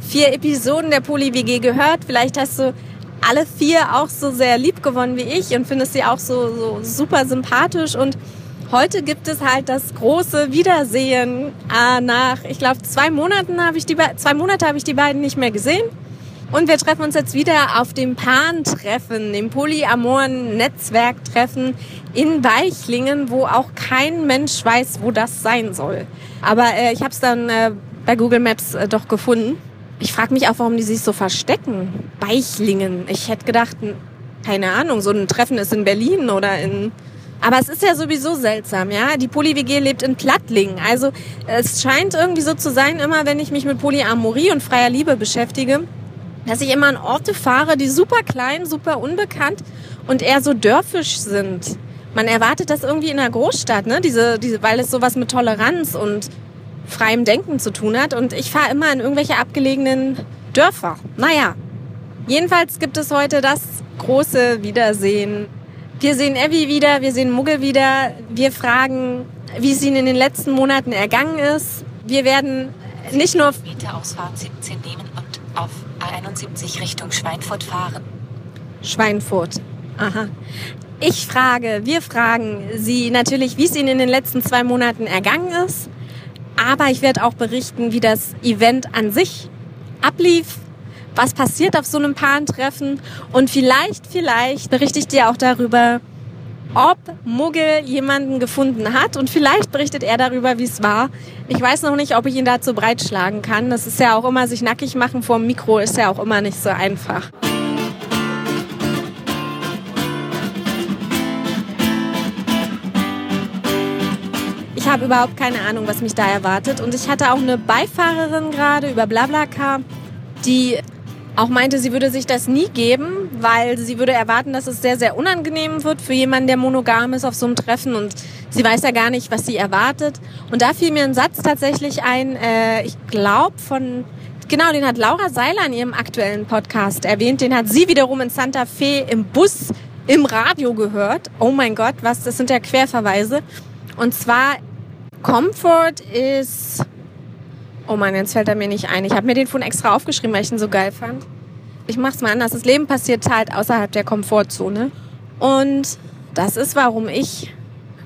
vier Episoden der Poly-WG gehört. Vielleicht hast du alle vier auch so sehr lieb gewonnen wie ich und findest sie auch so, so super sympathisch. Und heute gibt es halt das große Wiedersehen äh, nach, ich glaube, zwei Monaten habe ich die, zwei Monate habe ich die beiden nicht mehr gesehen. Und wir treffen uns jetzt wieder auf dem Pan-Treffen, dem polyamoren Netzwerktreffen in Weichlingen, wo auch kein Mensch weiß, wo das sein soll. Aber äh, ich habe es dann äh, bei Google Maps äh, doch gefunden. Ich frage mich auch, warum die sich so verstecken. Weichlingen. Ich hätte gedacht, keine Ahnung, so ein Treffen ist in Berlin oder in... Aber es ist ja sowieso seltsam, ja. Die Poly-WG lebt in Plattlingen. Also es scheint irgendwie so zu sein, immer wenn ich mich mit Polyamorie und freier Liebe beschäftige, dass ich immer an Orte fahre, die super klein, super unbekannt und eher so dörfisch sind. Man erwartet das irgendwie in einer Großstadt, ne? Diese, diese, weil es sowas mit Toleranz und freiem Denken zu tun hat. Und ich fahre immer in irgendwelche abgelegenen Dörfer. Naja, jedenfalls gibt es heute das große Wiedersehen. Wir sehen Evie wieder, wir sehen Muggel wieder. Wir fragen, wie es ihnen in den letzten Monaten ergangen ist. Wir werden nicht nur... Meter Ausfahrt 17 nehmen und auf A71 Richtung Schweinfurt fahren. Schweinfurt. Aha. Ich frage, wir fragen Sie natürlich, wie es Ihnen in den letzten zwei Monaten ergangen ist. Aber ich werde auch berichten, wie das Event an sich ablief, was passiert auf so einem Paarentreffen und vielleicht, vielleicht berichte ich dir auch darüber, ob Muggel jemanden gefunden hat und vielleicht berichtet er darüber, wie es war. Ich weiß noch nicht, ob ich ihn dazu breitschlagen kann. Das ist ja auch immer, sich nackig machen vor dem Mikro ist ja auch immer nicht so einfach. Ich habe überhaupt keine Ahnung, was mich da erwartet. Und ich hatte auch eine Beifahrerin gerade über Blablacar, die auch meinte, sie würde sich das nie geben, weil sie würde erwarten, dass es sehr, sehr unangenehm wird für jemanden, der monogam ist auf so einem Treffen und sie weiß ja gar nicht, was sie erwartet. Und da fiel mir ein Satz tatsächlich ein, äh, ich glaube von, genau, den hat Laura Seiler in ihrem aktuellen Podcast erwähnt, den hat sie wiederum in Santa Fe im Bus im Radio gehört. Oh mein Gott, was, das sind ja Querverweise. Und zwar, Comfort ist Oh Mann, jetzt fällt er mir nicht ein. Ich habe mir den von extra aufgeschrieben, weil ich ihn so geil fand. Ich mach's mal anders. Das Leben passiert halt außerhalb der Komfortzone. Und das ist, warum ich,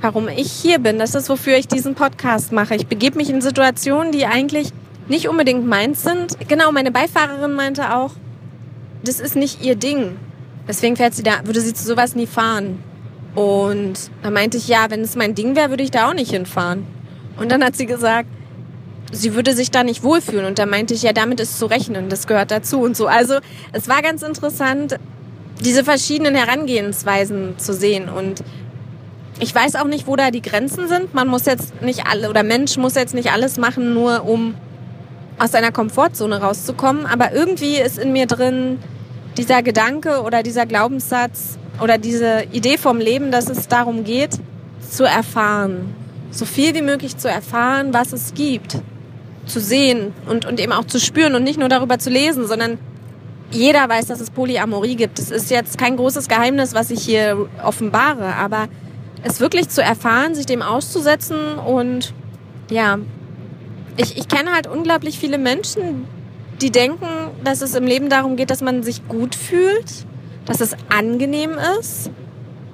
warum ich hier bin. Das ist, wofür ich diesen Podcast mache. Ich begebe mich in Situationen, die eigentlich nicht unbedingt meins sind. Genau, meine Beifahrerin meinte auch, das ist nicht ihr Ding. Deswegen fährt sie da, würde sie zu sowas nie fahren. Und da meinte ich, ja, wenn es mein Ding wäre, würde ich da auch nicht hinfahren. Und dann hat sie gesagt, sie würde sich da nicht wohlfühlen. Und da meinte ich, ja, damit ist zu rechnen, das gehört dazu und so. Also es war ganz interessant, diese verschiedenen Herangehensweisen zu sehen. Und ich weiß auch nicht, wo da die Grenzen sind. Man muss jetzt nicht alle, oder Mensch muss jetzt nicht alles machen, nur um aus seiner Komfortzone rauszukommen. Aber irgendwie ist in mir drin dieser Gedanke oder dieser Glaubenssatz oder diese Idee vom Leben, dass es darum geht, zu erfahren. So viel wie möglich zu erfahren, was es gibt. Zu sehen und, und eben auch zu spüren und nicht nur darüber zu lesen, sondern jeder weiß, dass es Polyamorie gibt. Es ist jetzt kein großes Geheimnis, was ich hier offenbare, aber es wirklich zu erfahren, sich dem auszusetzen und ja, ich, ich kenne halt unglaublich viele Menschen, die denken, dass es im Leben darum geht, dass man sich gut fühlt, dass es angenehm ist.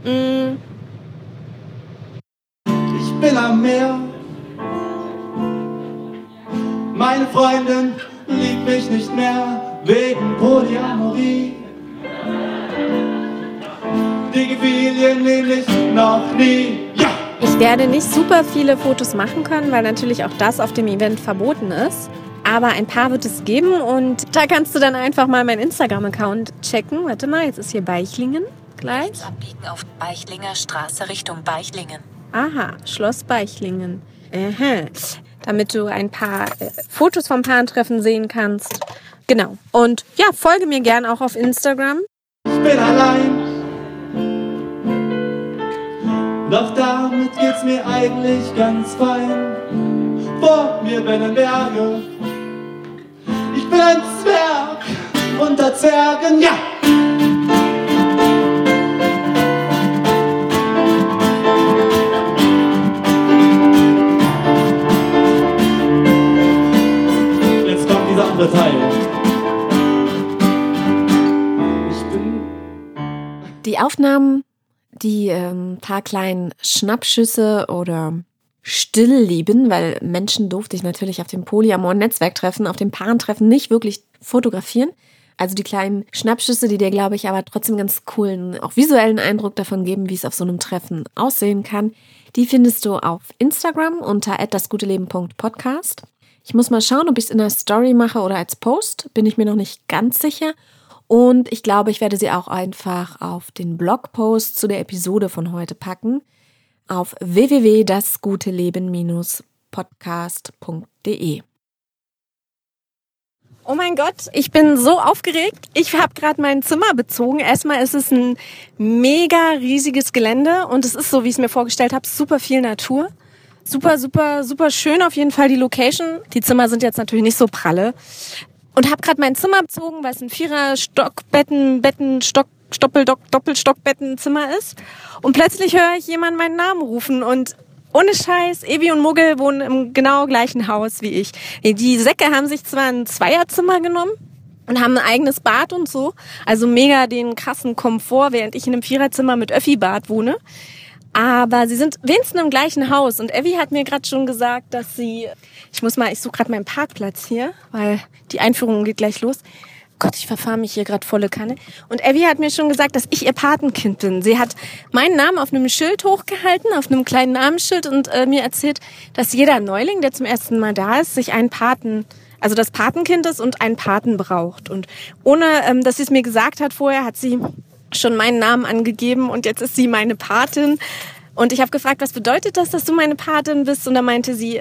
Mm. Ich bin am Meer. Freundin liebt mich nicht mehr wegen Polyamorie. Die gefiel ihr nämlich noch nie. Ja! Ich werde nicht super viele Fotos machen können, weil natürlich auch das auf dem Event verboten ist. Aber ein paar wird es geben und da kannst du dann einfach mal meinen Instagram-Account checken. Warte mal, jetzt ist hier Beichlingen gleich. Rechts abbiegen auf Beichlinger Straße Richtung Beichlingen. Aha, Schloss Beichlingen. Aha. Damit du ein paar äh, Fotos vom Paarentreffen sehen kannst. Genau. Und ja, folge mir gern auch auf Instagram. Ich bin allein. Doch damit geht's mir eigentlich ganz fein. Vor mir brennen Berge. Ich bin ein Zwerg unter Zwergen, ja! Andere Teil. Ich bin Die Aufnahmen, die ähm, paar kleinen Schnappschüsse oder Stillleben, weil Menschen durfte ich natürlich auf dem Polyamor-Netzwerktreffen, auf dem Paarentreffen nicht wirklich fotografieren. Also die kleinen Schnappschüsse, die dir, glaube ich, aber trotzdem ganz coolen, auch visuellen Eindruck davon geben, wie es auf so einem Treffen aussehen kann, die findest du auf Instagram unter dasguteleben.podcast. Ich muss mal schauen, ob ich es in der Story mache oder als Post, bin ich mir noch nicht ganz sicher. Und ich glaube, ich werde sie auch einfach auf den Blogpost zu der Episode von heute packen auf www.dasguteleben-podcast.de. Oh mein Gott, ich bin so aufgeregt. Ich habe gerade mein Zimmer bezogen. Erstmal ist es ein mega riesiges Gelände und es ist so, wie ich es mir vorgestellt habe, super viel Natur. Super, super, super schön auf jeden Fall die Location. Die Zimmer sind jetzt natürlich nicht so pralle. Und habe gerade mein Zimmer bezogen, weil es ein Vierer Stockbetten, Betten, Stock, Stoppeldock, Doppelstockbettenzimmer ist. Und plötzlich höre ich jemanden meinen Namen rufen und ohne Scheiß, Evi und Muggel wohnen im genau gleichen Haus wie ich. Die Säcke haben sich zwar ein Zweierzimmer genommen und haben ein eigenes Bad und so, also mega den krassen Komfort, während ich in einem Viererzimmer mit Öffi-Bad wohne. Aber sie sind wenigstens im gleichen Haus. Und Evi hat mir gerade schon gesagt, dass sie, ich muss mal, ich suche gerade meinen Parkplatz hier, weil die Einführung geht gleich los. Gott, ich verfahre mich hier gerade volle Kanne. Und Abby hat mir schon gesagt, dass ich ihr Patenkind bin. Sie hat meinen Namen auf einem Schild hochgehalten, auf einem kleinen Namensschild und äh, mir erzählt, dass jeder Neuling, der zum ersten Mal da ist, sich einen Paten, also das Patenkind ist und einen Paten braucht. Und ohne, ähm, dass sie es mir gesagt hat vorher, hat sie schon meinen Namen angegeben und jetzt ist sie meine Patin. Und ich habe gefragt, was bedeutet das, dass du meine Patin bist? Und da meinte sie,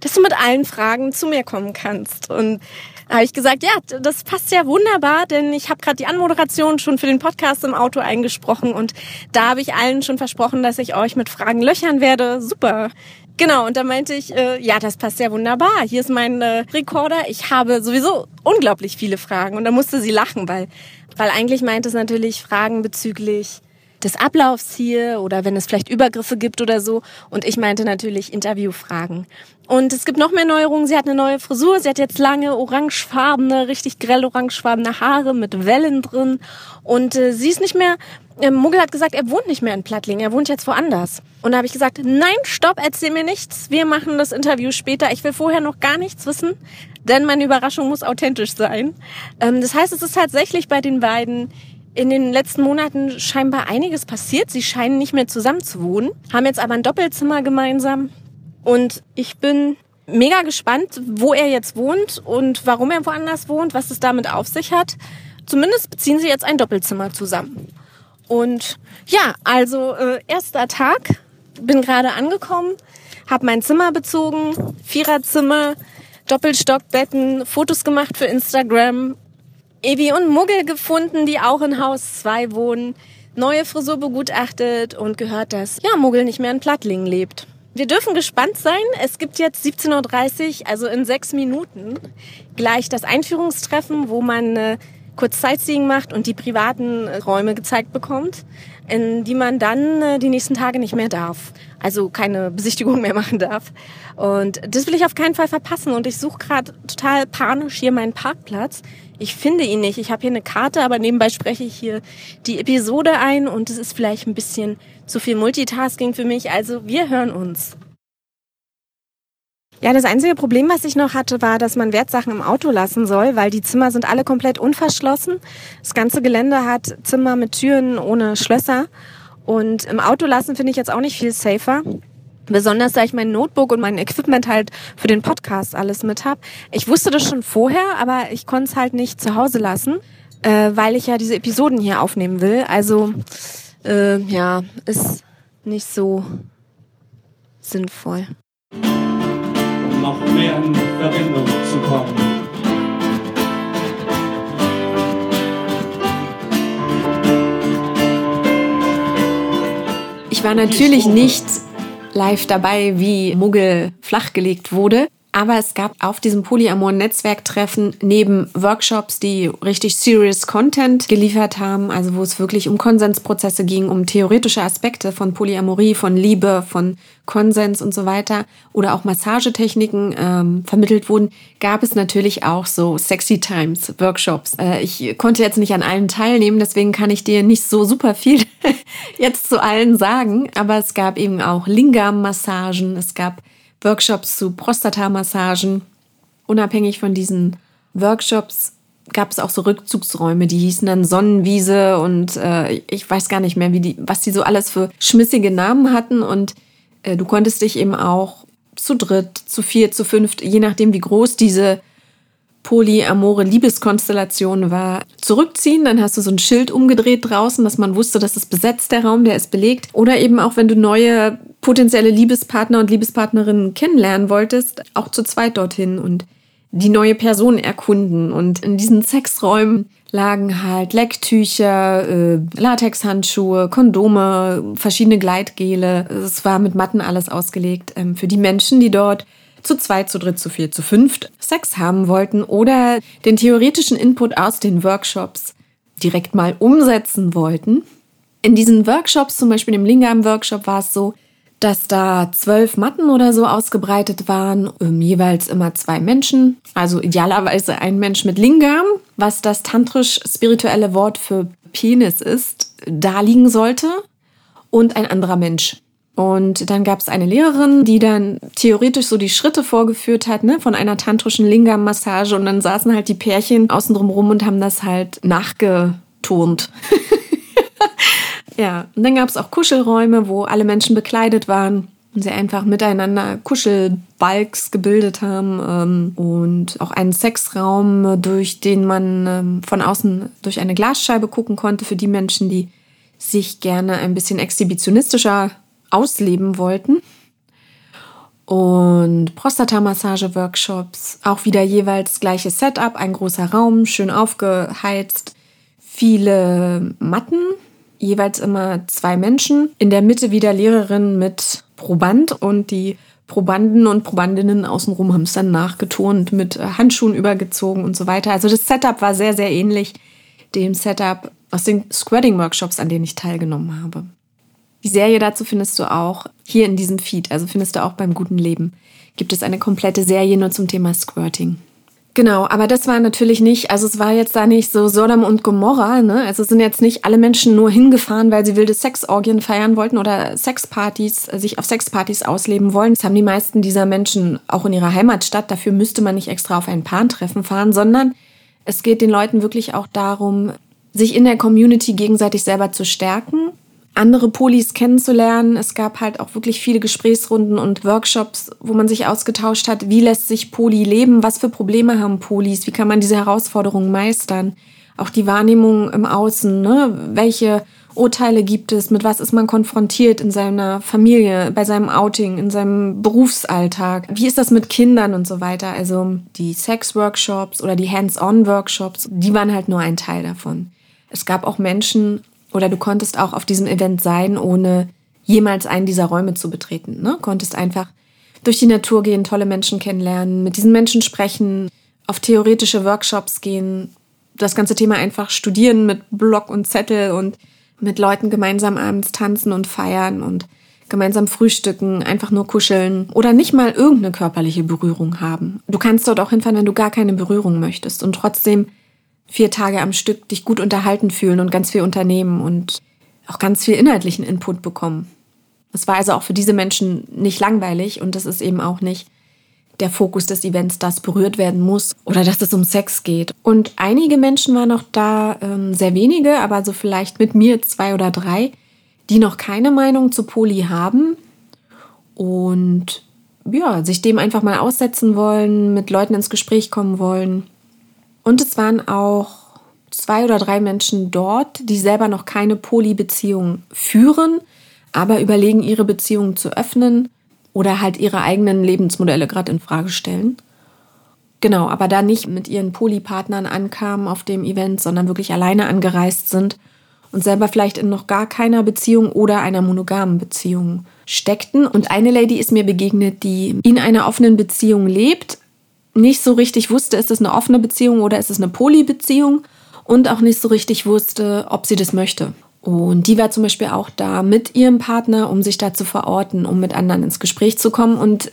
dass du mit allen Fragen zu mir kommen kannst. Und da habe ich gesagt, ja, das passt ja wunderbar, denn ich habe gerade die Anmoderation schon für den Podcast im Auto eingesprochen und da habe ich allen schon versprochen, dass ich euch mit Fragen löchern werde. Super. Genau, und da meinte ich, äh, ja, das passt ja wunderbar. Hier ist mein äh, Recorder. Ich habe sowieso unglaublich viele Fragen. Und da musste sie lachen, weil, weil eigentlich meint es natürlich Fragen bezüglich des Ablaufs hier oder wenn es vielleicht Übergriffe gibt oder so. Und ich meinte natürlich Interviewfragen. Und es gibt noch mehr Neuerungen. Sie hat eine neue Frisur. Sie hat jetzt lange orangefarbene, richtig grell orangefarbene Haare mit Wellen drin. Und äh, sie ist nicht mehr, äh, Muggel hat gesagt, er wohnt nicht mehr in Plattling. Er wohnt jetzt woanders. Und da habe ich gesagt, nein, stopp, erzähl mir nichts. Wir machen das Interview später. Ich will vorher noch gar nichts wissen, denn meine Überraschung muss authentisch sein. Ähm, das heißt, es ist tatsächlich bei den beiden in den letzten Monaten scheinbar einiges passiert. Sie scheinen nicht mehr zusammen zu wohnen, haben jetzt aber ein Doppelzimmer gemeinsam. Und ich bin mega gespannt, wo er jetzt wohnt und warum er woanders wohnt, was es damit auf sich hat. Zumindest beziehen sie jetzt ein Doppelzimmer zusammen. Und ja, also äh, erster Tag, bin gerade angekommen, habe mein Zimmer bezogen, Viererzimmer, Doppelstockbetten, Fotos gemacht für Instagram, Evi und Muggel gefunden, die auch in Haus 2 wohnen, neue Frisur begutachtet und gehört, dass ja Muggel nicht mehr in Plattlingen lebt. Wir dürfen gespannt sein. Es gibt jetzt 17.30 Uhr, also in sechs Minuten, gleich das Einführungstreffen, wo man äh, kurz Sightseeing macht und die privaten Räume gezeigt bekommt, in die man dann äh, die nächsten Tage nicht mehr darf. Also keine Besichtigung mehr *laughs* machen darf. Und das will ich auf keinen Fall verpassen. Und ich suche gerade total panisch hier meinen Parkplatz. Ich finde ihn nicht. Ich habe hier eine Karte, aber nebenbei spreche ich hier die Episode ein und es ist vielleicht ein bisschen zu viel Multitasking für mich. Also wir hören uns. Ja, das einzige Problem, was ich noch hatte, war, dass man Wertsachen im Auto lassen soll, weil die Zimmer sind alle komplett unverschlossen. Das ganze Gelände hat Zimmer mit Türen ohne Schlösser. Und im Auto lassen finde ich jetzt auch nicht viel safer. Besonders da ich mein Notebook und mein Equipment halt für den Podcast alles mit habe. Ich wusste das schon vorher, aber ich konnte es halt nicht zu Hause lassen, äh, weil ich ja diese Episoden hier aufnehmen will. Also äh, ja, ist nicht so sinnvoll noch mehr in Verbindung zu kommen. Ich war natürlich nicht live dabei, wie Muggel flachgelegt wurde. Aber es gab auf diesem Polyamor-Netzwerktreffen neben Workshops, die richtig serious Content geliefert haben, also wo es wirklich um Konsensprozesse ging, um theoretische Aspekte von Polyamorie, von Liebe, von Konsens und so weiter oder auch Massagetechniken ähm, vermittelt wurden, gab es natürlich auch so Sexy Times Workshops. Äh, ich konnte jetzt nicht an allen teilnehmen, deswegen kann ich dir nicht so super viel *laughs* jetzt zu allen sagen, aber es gab eben auch Lingam-Massagen, es gab Workshops zu Prostatamassagen. Unabhängig von diesen Workshops gab es auch so Rückzugsräume, die hießen dann Sonnenwiese und äh, ich weiß gar nicht mehr, wie die, was die so alles für schmissige Namen hatten. Und äh, du konntest dich eben auch zu dritt, zu vier, zu fünft, je nachdem, wie groß diese polyamore Liebeskonstellation war, zurückziehen. Dann hast du so ein Schild umgedreht draußen, dass man wusste, das ist besetzt, der Raum, der ist belegt. Oder eben auch, wenn du neue potenzielle Liebespartner und Liebespartnerinnen kennenlernen wolltest, auch zu zweit dorthin und die neue Person erkunden. Und in diesen Sexräumen lagen halt Lecktücher, äh, Latexhandschuhe, Kondome, verschiedene Gleitgele. Es war mit Matten alles ausgelegt ähm, für die Menschen, die dort zu zweit, zu dritt, zu vier, zu fünft Sex haben wollten oder den theoretischen Input aus den Workshops direkt mal umsetzen wollten. In diesen Workshops, zum Beispiel im Lingam-Workshop, war es so, dass da zwölf Matten oder so ausgebreitet waren, ähm, jeweils immer zwei Menschen, also idealerweise ein Mensch mit Lingam, was das tantrisch-spirituelle Wort für Penis ist, da liegen sollte und ein anderer Mensch. Und dann gab es eine Lehrerin, die dann theoretisch so die Schritte vorgeführt hat, ne, von einer tantrischen Lingam-Massage. Und dann saßen halt die Pärchen außen drum rum und haben das halt nachgeturnt. *laughs* ja, und dann gab es auch Kuschelräume, wo alle Menschen bekleidet waren und sie einfach miteinander Kuschelbalks gebildet haben ähm, und auch einen Sexraum, durch den man ähm, von außen durch eine Glasscheibe gucken konnte für die Menschen, die sich gerne ein bisschen exhibitionistischer ausleben wollten. Und Prostata-Massage-Workshops, auch wieder jeweils gleiches Setup, ein großer Raum, schön aufgeheizt, viele Matten, jeweils immer zwei Menschen. In der Mitte wieder Lehrerin mit Proband und die Probanden und Probandinnen außenrum haben es dann nachgeturnt, mit Handschuhen übergezogen und so weiter. Also das Setup war sehr, sehr ähnlich dem Setup aus den Squatting-Workshops, an denen ich teilgenommen habe. Die Serie dazu findest du auch hier in diesem Feed, also findest du auch beim guten Leben. Gibt es eine komplette Serie nur zum Thema Squirting. Genau, aber das war natürlich nicht, also es war jetzt da nicht so Sodom und Gomorra, ne? Also es sind jetzt nicht alle Menschen nur hingefahren, weil sie wilde Sexorgien feiern wollten oder Sexpartys, äh, sich auf Sexpartys ausleben wollen. Das haben die meisten dieser Menschen auch in ihrer Heimatstadt. Dafür müsste man nicht extra auf ein Paartreffen fahren, sondern es geht den Leuten wirklich auch darum, sich in der Community gegenseitig selber zu stärken andere Polis kennenzulernen. Es gab halt auch wirklich viele Gesprächsrunden und Workshops, wo man sich ausgetauscht hat, wie lässt sich Poli leben, was für Probleme haben Polis, wie kann man diese Herausforderungen meistern. auch die Wahrnehmung im Außen, ne? welche Urteile gibt es, mit was ist man konfrontiert in seiner Familie, bei seinem Outing, in seinem Berufsalltag, wie ist das mit Kindern und so weiter. Also die Sex-Workshops oder die Hands-on-Workshops, die waren halt nur ein Teil davon. Es gab auch Menschen oder du konntest auch auf diesem Event sein, ohne jemals einen dieser Räume zu betreten. Ne? Konntest einfach durch die Natur gehen, tolle Menschen kennenlernen, mit diesen Menschen sprechen, auf theoretische Workshops gehen, das ganze Thema einfach studieren mit Block und Zettel und mit Leuten gemeinsam abends tanzen und feiern und gemeinsam frühstücken, einfach nur kuscheln oder nicht mal irgendeine körperliche Berührung haben. Du kannst dort auch hinfahren, wenn du gar keine Berührung möchtest und trotzdem vier Tage am Stück dich gut unterhalten fühlen und ganz viel unternehmen und auch ganz viel inhaltlichen Input bekommen. Es war also auch für diese Menschen nicht langweilig und das ist eben auch nicht der Fokus des Events, dass berührt werden muss oder dass es um Sex geht. Und einige Menschen waren noch da, ähm, sehr wenige, aber so vielleicht mit mir zwei oder drei, die noch keine Meinung zu Poli haben und ja, sich dem einfach mal aussetzen wollen, mit Leuten ins Gespräch kommen wollen. Und es waren auch zwei oder drei Menschen dort, die selber noch keine Poly-Beziehung führen, aber überlegen, ihre Beziehung zu öffnen oder halt ihre eigenen Lebensmodelle gerade in Frage stellen. Genau, aber da nicht mit ihren Polypartnern ankamen auf dem Event, sondern wirklich alleine angereist sind und selber vielleicht in noch gar keiner Beziehung oder einer monogamen Beziehung steckten. Und eine Lady ist mir begegnet, die in einer offenen Beziehung lebt, nicht so richtig wusste, ist es eine offene Beziehung oder ist es eine Polybeziehung und auch nicht so richtig wusste, ob sie das möchte. Und die war zum Beispiel auch da mit ihrem Partner, um sich da zu verorten, um mit anderen ins Gespräch zu kommen. Und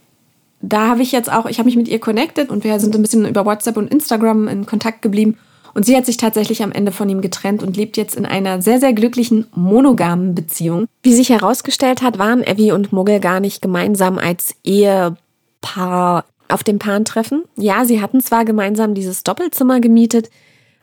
da habe ich jetzt auch, ich habe mich mit ihr connected und wir sind ein bisschen über WhatsApp und Instagram in Kontakt geblieben. Und sie hat sich tatsächlich am Ende von ihm getrennt und lebt jetzt in einer sehr, sehr glücklichen monogamen Beziehung. Wie sich herausgestellt hat, waren Evie und Muggel gar nicht gemeinsam als Ehepaar auf dem Pan-Treffen. Ja, sie hatten zwar gemeinsam dieses Doppelzimmer gemietet,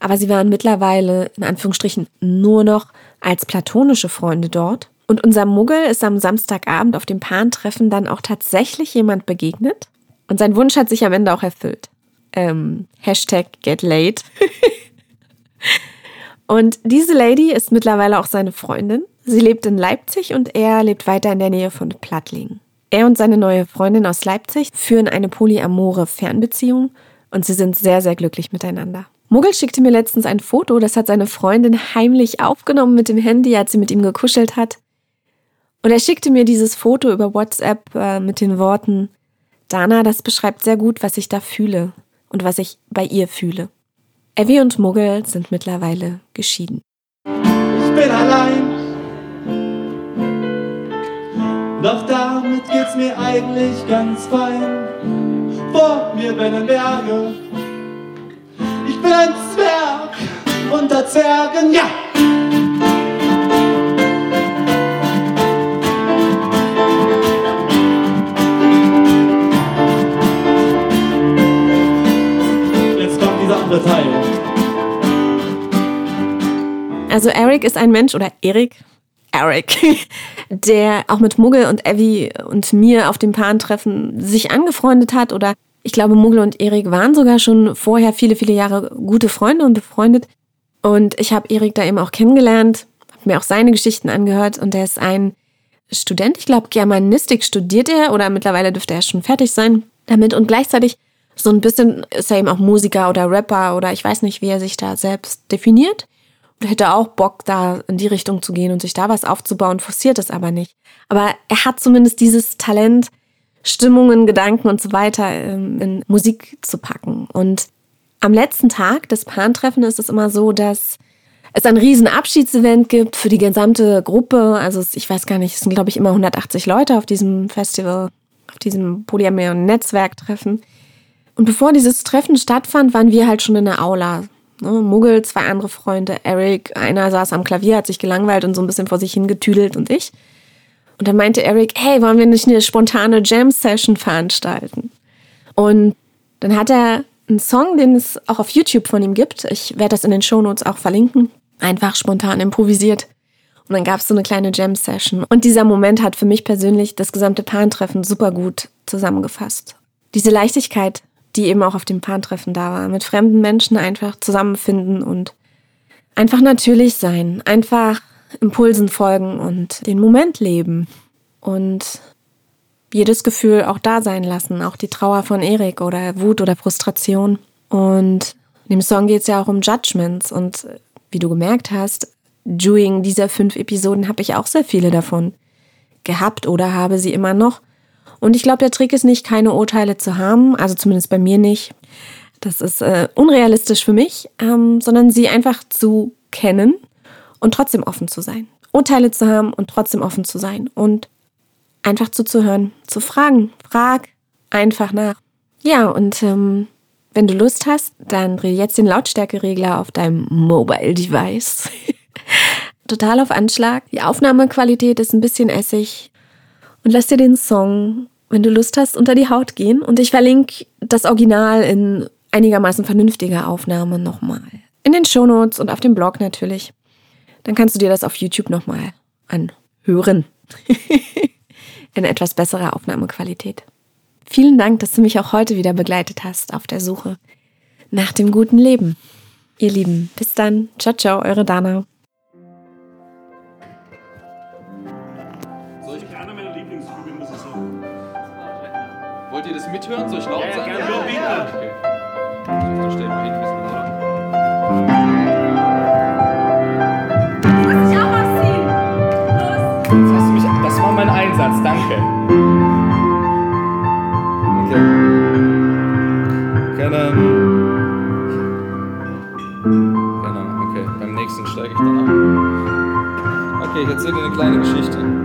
aber sie waren mittlerweile in Anführungsstrichen nur noch als platonische Freunde dort. Und unser Muggel ist am Samstagabend auf dem Pan-Treffen dann auch tatsächlich jemand begegnet. Und sein Wunsch hat sich am Ende auch erfüllt. Ähm, Hashtag get late. *laughs* und diese Lady ist mittlerweile auch seine Freundin. Sie lebt in Leipzig und er lebt weiter in der Nähe von Plattlingen. Er und seine neue Freundin aus Leipzig führen eine polyamore Fernbeziehung und sie sind sehr, sehr glücklich miteinander. Muggel schickte mir letztens ein Foto, das hat seine Freundin heimlich aufgenommen mit dem Handy, als sie mit ihm gekuschelt hat. Und er schickte mir dieses Foto über WhatsApp äh, mit den Worten, Dana, das beschreibt sehr gut, was ich da fühle und was ich bei ihr fühle. Evie und Muggel sind mittlerweile geschieden. Ich bin allein. Doch damit geht's mir eigentlich ganz fein. Vor mir werden Berge ich bin ein Zwerg unter Zwergen, ja. Jetzt kommt dieser andere Teil. Also Eric ist ein Mensch oder Erik, Eric, *laughs* der auch mit Muggel und Evie und mir auf dem Paarentreffen sich angefreundet hat oder ich glaube, Muggel und Erik waren sogar schon vorher viele, viele Jahre gute Freunde und befreundet. Und ich habe Erik da eben auch kennengelernt, habe mir auch seine Geschichten angehört und er ist ein Student, ich glaube Germanistik studiert er oder mittlerweile dürfte er schon fertig sein damit und gleichzeitig so ein bisschen ist er eben auch Musiker oder Rapper oder ich weiß nicht, wie er sich da selbst definiert. Hätte auch Bock, da in die Richtung zu gehen und sich da was aufzubauen, forciert es aber nicht. Aber er hat zumindest dieses Talent, Stimmungen, Gedanken und so weiter ähm, in Musik zu packen. Und am letzten Tag des Pantreffen ist es immer so, dass es ein riesen Abschiedsevent gibt für die gesamte Gruppe. Also ich weiß gar nicht, es sind glaube ich immer 180 Leute auf diesem Festival, auf diesem Polyamor-Netzwerktreffen. Und bevor dieses Treffen stattfand, waren wir halt schon in der Aula. Ne, Muggel, zwei andere Freunde, Eric, einer saß am Klavier, hat sich gelangweilt und so ein bisschen vor sich hingetüdelt und ich. Und dann meinte Eric, hey, wollen wir nicht eine spontane Jam-Session veranstalten? Und dann hat er einen Song, den es auch auf YouTube von ihm gibt. Ich werde das in den Shownotes auch verlinken. Einfach spontan improvisiert. Und dann gab es so eine kleine Jam-Session. Und dieser Moment hat für mich persönlich das gesamte Paarentreffen super gut zusammengefasst. Diese Leichtigkeit, die eben auch auf dem Paarentreffen da war. Mit fremden Menschen einfach zusammenfinden und Einfach natürlich sein, einfach Impulsen folgen und den Moment leben und jedes Gefühl auch da sein lassen, auch die Trauer von Erik oder Wut oder Frustration. Und in dem Song geht es ja auch um Judgments und wie du gemerkt hast, during dieser fünf Episoden habe ich auch sehr viele davon gehabt oder habe sie immer noch. Und ich glaube, der Trick ist nicht, keine Urteile zu haben, also zumindest bei mir nicht. Das ist äh, unrealistisch für mich, ähm, sondern sie einfach zu kennen und trotzdem offen zu sein. Urteile zu haben und trotzdem offen zu sein und einfach zuzuhören, zu fragen. Frag einfach nach. Ja, und ähm, wenn du Lust hast, dann dreh jetzt den Lautstärkeregler auf deinem Mobile Device. *laughs* Total auf Anschlag. Die Aufnahmequalität ist ein bisschen essig. Und lass dir den Song, wenn du Lust hast, unter die Haut gehen. Und ich verlinke das Original in einigermaßen vernünftiger Aufnahme nochmal. In den Shownotes und auf dem Blog natürlich. Dann kannst du dir das auf YouTube nochmal anhören. *laughs* in etwas besserer Aufnahmequalität. Vielen Dank, dass du mich auch heute wieder begleitet hast auf der Suche nach dem guten Leben. Ihr Lieben, bis dann. Ciao, ciao, eure Dana. Wollt ihr das mithören? Soll ich laut Ja, ja, sein? gerne. Ja, bitte. okay. Da stell mal hin, ein bisschen lauter. Jetzt hast du mich, das war mein Einsatz, danke. Okay. Können. Genau, okay. Beim nächsten steige ich dann an. Okay, ich erzähle dir eine kleine Geschichte.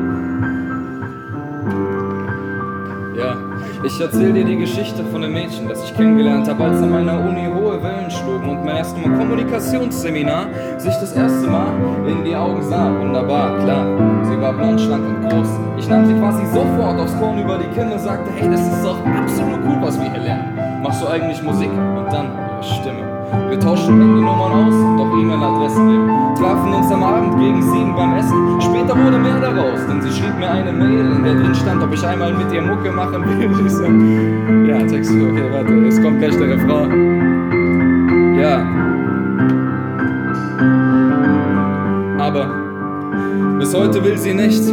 Ich erzähle dir die Geschichte von einem Mädchen, das ich kennengelernt habe, als an meiner Uni hohe Wellen schlugen und mein erstes Mal Kommunikationsseminar sich das erste Mal in die Augen sah. Wunderbar, klar. Sie war blond, schlank und groß. Ich nahm sie quasi sofort aufs Korn über die Kimme und sagte, hey, das ist doch absolut cool, was wir hier lernen. Machst du eigentlich Musik? Und dann ihre Stimme. Wir tauschten Handynummern aus und auch E-Mail-Adressen eben. Trafen uns am Abend gegen sieben beim Essen. Später wurde mehr daraus, denn sie schrieb mir eine Mail, in der drin stand, ob ich einmal mit ihr Mucke machen will. *laughs* Ich so, ja, Text, okay, warte, es kommt gleich der Refrain. Ja. Aber bis heute will sie nicht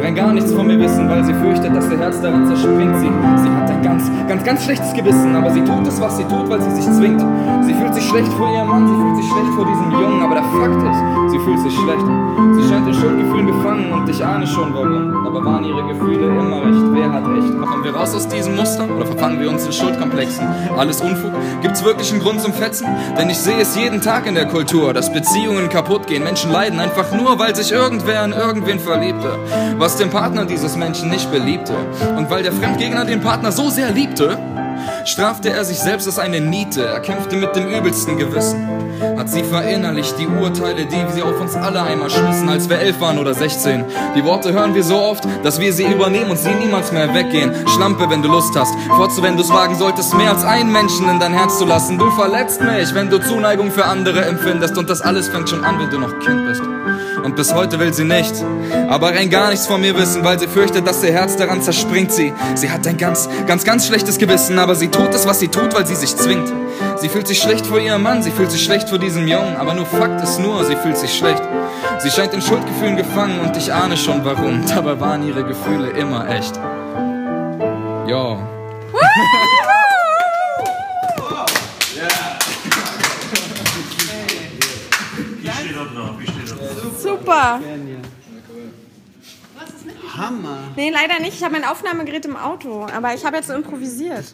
rein gar nichts von mir wissen, weil sie fürchtet, dass ihr Herz daran zerspringt. Sie, sie hat ein ganz, ganz, ganz schlechtes Gewissen, aber sie tut es, was sie tut, weil sie sich zwingt. Sie fühlt sich schlecht vor ihrem Mann, sie fühlt sich schlecht vor diesem Jungen, aber der Fakt ist, sie fühlt sich schlecht. Sie scheint in Schuldgefühlen befangen und ich ahne schon warum. Aber waren ihre Gefühle immer recht? Wer hat recht? Kommen wir raus aus diesem Muster oder verfangen wir uns in Schuldkomplexen? Alles Unfug? Gibt's wirklich einen Grund zum Fetzen? Denn ich sehe es jeden Tag in der Kultur, dass Beziehungen kaputt gehen, Menschen leiden einfach nur, weil sich irgendwer in irgendwen verliebte. Was dem Partner dieses Menschen nicht beliebte. Und weil der Fremdgegner den Partner so sehr liebte, strafte er sich selbst als eine Niete. Er kämpfte mit dem übelsten Gewissen. Hat sie verinnerlicht, die Urteile, die sie auf uns alle einmal schmissen, als wir elf waren oder 16. Die Worte hören wir so oft, dass wir sie übernehmen und sie niemals mehr weggehen. Schlampe, wenn du Lust hast. Forzu, wenn du es wagen solltest, mehr als einen Menschen in dein Herz zu lassen. Du verletzt mich, wenn du Zuneigung für andere empfindest. Und das alles fängt schon an, wenn du noch Kind bist. Und bis heute will sie nicht, aber rein gar nichts von mir wissen, weil sie fürchtet, dass ihr Herz daran zerspringt. Sie, sie hat ein ganz, ganz, ganz schlechtes Gewissen, aber sie tut es, was sie tut, weil sie sich zwingt. Sie fühlt sich schlecht vor ihrem Mann, sie fühlt sich schlecht vor diesem Jungen, aber nur Fakt ist nur, sie fühlt sich schlecht. Sie scheint in Schuldgefühlen gefangen und ich ahne schon warum, *laughs* dabei waren ihre Gefühle immer echt. Drauf. Super. Hammer. Nee, leider nicht. Ich habe mein Aufnahmegerät im Auto. Aber ich habe jetzt so improvisiert.